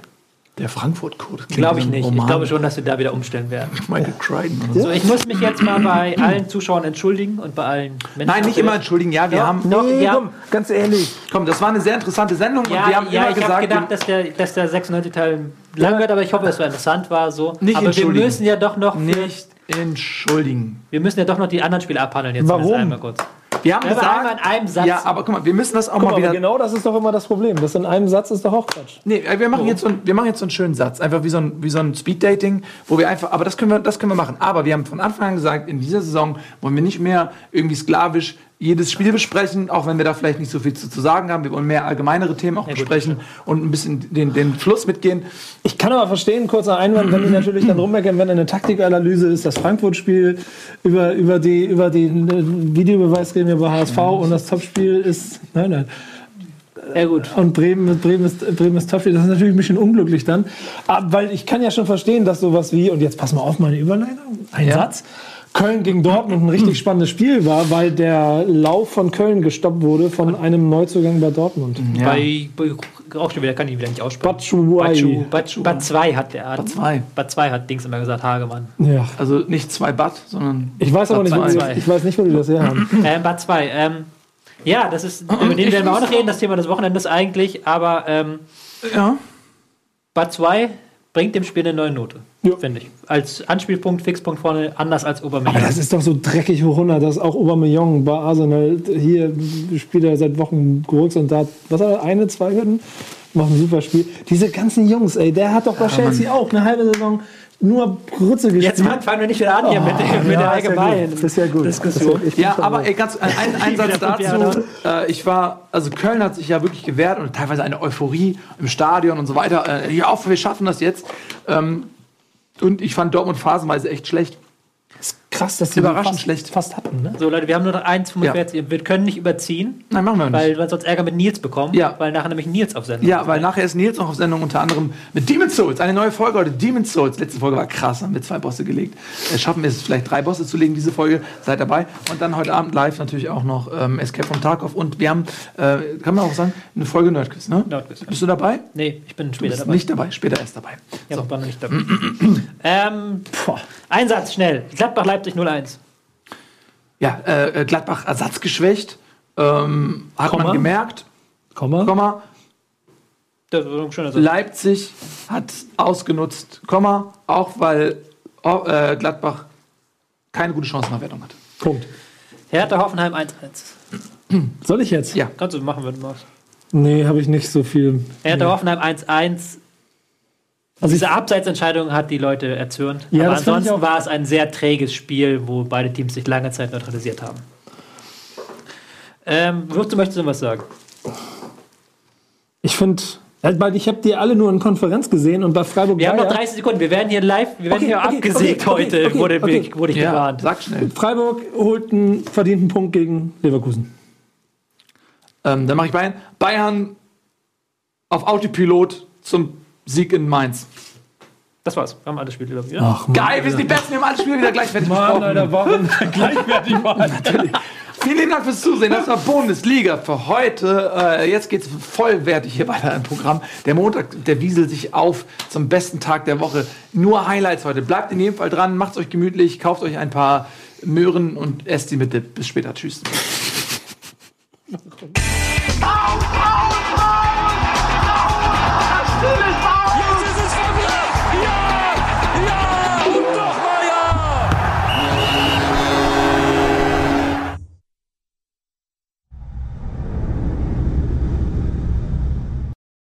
Der Frankfurt-Code. Glaube ich nicht. Ich Roman. glaube schon, dass wir da wieder umstellen werden. Michael Crichton oder so. Ich muss mich jetzt mal bei allen Zuschauern entschuldigen und bei allen Menschen. Nein, nicht immer entschuldigen. Ja, wir Ja. haben. Doch, ja. komm, ganz ehrlich. Komm, das war eine sehr interessante Sendung Ja, und wir haben ja immer ich habe gesagt, gedacht, dass der, dass der 96 Teil lang wird, aber ich hoffe, es war interessant war so. Nicht aber wir entschuldigen. müssen ja doch noch nicht entschuldigen. wir müssen ja doch noch die anderen Spiele abhandeln jetzt Warum? einmal kurz. Wir haben Ja, aber gesagt, einmal in einem Satz. ja, aber guck mal, wir müssen das auch Guck mal mal, wieder. aber genau das ist doch immer das Problem. Das in einem Satz ist doch auch Quatsch. Nee, wir machen, jetzt so ein, wir machen jetzt so einen schönen Satz. Einfach wie so ein, wie so ein Speed-Dating, wo wir einfach, aber das können, wir, das können wir machen. Aber wir haben von Anfang an gesagt, in dieser Saison wollen wir nicht mehr irgendwie sklavisch jedes Spiel besprechen, auch wenn wir da vielleicht nicht so viel zu, zu sagen haben. Wir wollen mehr allgemeinere Themen auch gut, besprechen und ein bisschen den, den Fluss mitgehen. Ich kann aber verstehen, kurzer Einwand, wenn die natürlich dann rummeckern, wenn eine Taktikanalyse ist, das Frankfurt-Spiel, über, über, die, über den äh, Videobeweis reden wir über HSV und das Topspiel ist. Nein, nein. Ja, gut. Und Bremen, Bremen ist, Bremen ist Topspiel. Das ist natürlich ein bisschen unglücklich dann. Aber, weil ich kann ja schon verstehen, dass sowas wie, und jetzt pass mal auf meine Überleitung, ein Ja. Satz. Köln gegen Dortmund ein richtig spannendes Spiel war, weil der Lauf von Köln gestoppt wurde von einem Neuzugang bei Dortmund. Bei, bei auch schon wieder, kann ich wieder nicht aussprechen. Batshuayi. Bad, Bad 2 hat der. Bad zwei. Bad 2 hat Dings immer gesagt, Hagemann. Ja. Also nicht zwei Bad, sondern Ich weiß aber nicht, wo ich weiß nicht, wo die das her haben. Ähm, Bad 2. Ähm, ja, das ist, über den werden wir auch noch reden, das Thema des Wochenendes eigentlich, aber ähm, ja. Bad 2 bringt dem Spiel eine neue Note, Ja. finde ich. Als Anspielpunkt, Fixpunkt vorne, anders als Aber Obermeier. das ist doch so dreckig 100, dass auch Aubameyang bei Arsenal hier spielt er seit Wochen Gurks und da hat, was hat er, eine, zwei Hütten, macht ein super Spiel. Diese ganzen Jungs, ey, der hat doch bei Chelsea auch eine halbe Saison nur Grütze gespielt. Jetzt fangen fangen wir nicht wieder an hier mit, der- mit der Ja, ja gut. allgemeinen Das ist ja gut. Diskussion. Ist ja- ich Ja, aber ey, ganz, ein, ein, Satz dazu. Äh, ich war, also Köln hat sich ja wirklich gewehrt und teilweise eine Euphorie im Stadion und so weiter. Äh, ja, auf, wir schaffen das jetzt. Ähm, und ich fand Dortmund phasenweise echt schlecht. Krass, dass die Überraschend fast, schlecht. fast hatten. Ne? So, Leute, wir haben nur noch 1,45. Wir können nicht überziehen, Nein, machen wir nicht. weil wir sonst Ärger mit Nils bekommen, Ja. weil nachher nämlich Nils auf Sendung ja, ist. weil nachher ist Nils noch auf Sendung unter anderem mit Demon's Souls. Eine neue Folge heute, Demon's Souls. Letzte Folge war krass, haben wir zwei Bosse gelegt. Äh, schaffen wir es vielleicht drei Bosse zu legen, diese Folge. Seid dabei. Und dann heute Abend live natürlich auch noch ähm, Escape from Tarkov. Und wir haben, äh, kann man auch sagen, eine Folge Nerdquiz, ne? Nerdquiz, ja. Bist du dabei? Nee, ich bin Du später bist dabei. nicht dabei, später erst dabei. Ja, war noch nicht dabei. ähm, boah. ein Satz, schnell. Gladbach-Leipzig 0-1. Ja, äh, Gladbach ersatzgeschwächt. Ähm, hat Komma? man gemerkt. Komma. Komma. Das war ein schöner Satz. Leipzig hat ausgenutzt, Komma, auch weil oh, äh, Gladbach keine gute Chancenerwertung hatte. Punkt. Hertha Hoffenheim 1-1. Soll ich jetzt? Ja. Kannst du machen, wenn du magst. Nee, habe ich nicht so viel. Hertha Hoffenheim 1-1. Also Diese Abseitsentscheidung hat die Leute erzürnt. Ja, Aber ansonsten war es ein sehr träges Spiel, wo beide Teams sich lange Zeit neutralisiert haben. Ähm, du möchtest du was sagen? ich finde, weil ich habe die alle nur in Konferenz gesehen und bei Freiburg Wir haben noch Bayern- 30 Sekunden. Wir werden hier live, wir werden Okay, hier okay, abgesägt okay, okay, heute, okay, wurde, okay. wurde ich Ja, gewarnt. sag schnell. Freiburg holt einen verdienten Punkt gegen Leverkusen. Ähm, dann mache ich Bayern. Bayern auf Autopilot zum Sieg in Mainz. Das war's. Wir haben alles Spiel, glaube ich. Ja? Ach, Geil, wir sind die Besten, wir haben alle Spiele wieder gleichwertig Mann. Alter, warum gleichwertig waren? Vielen lieben Dank fürs Zusehen. Das war Bundesliga für heute. Äh, jetzt geht's vollwertig hier weiter im Programm. Der Montag, der wieselt sich auf zum besten Tag der Woche. Nur Highlights heute. Bleibt in jedem Fall dran, macht's euch gemütlich, kauft euch ein paar Möhren und esst die mit Dip. Bis später. Tschüss.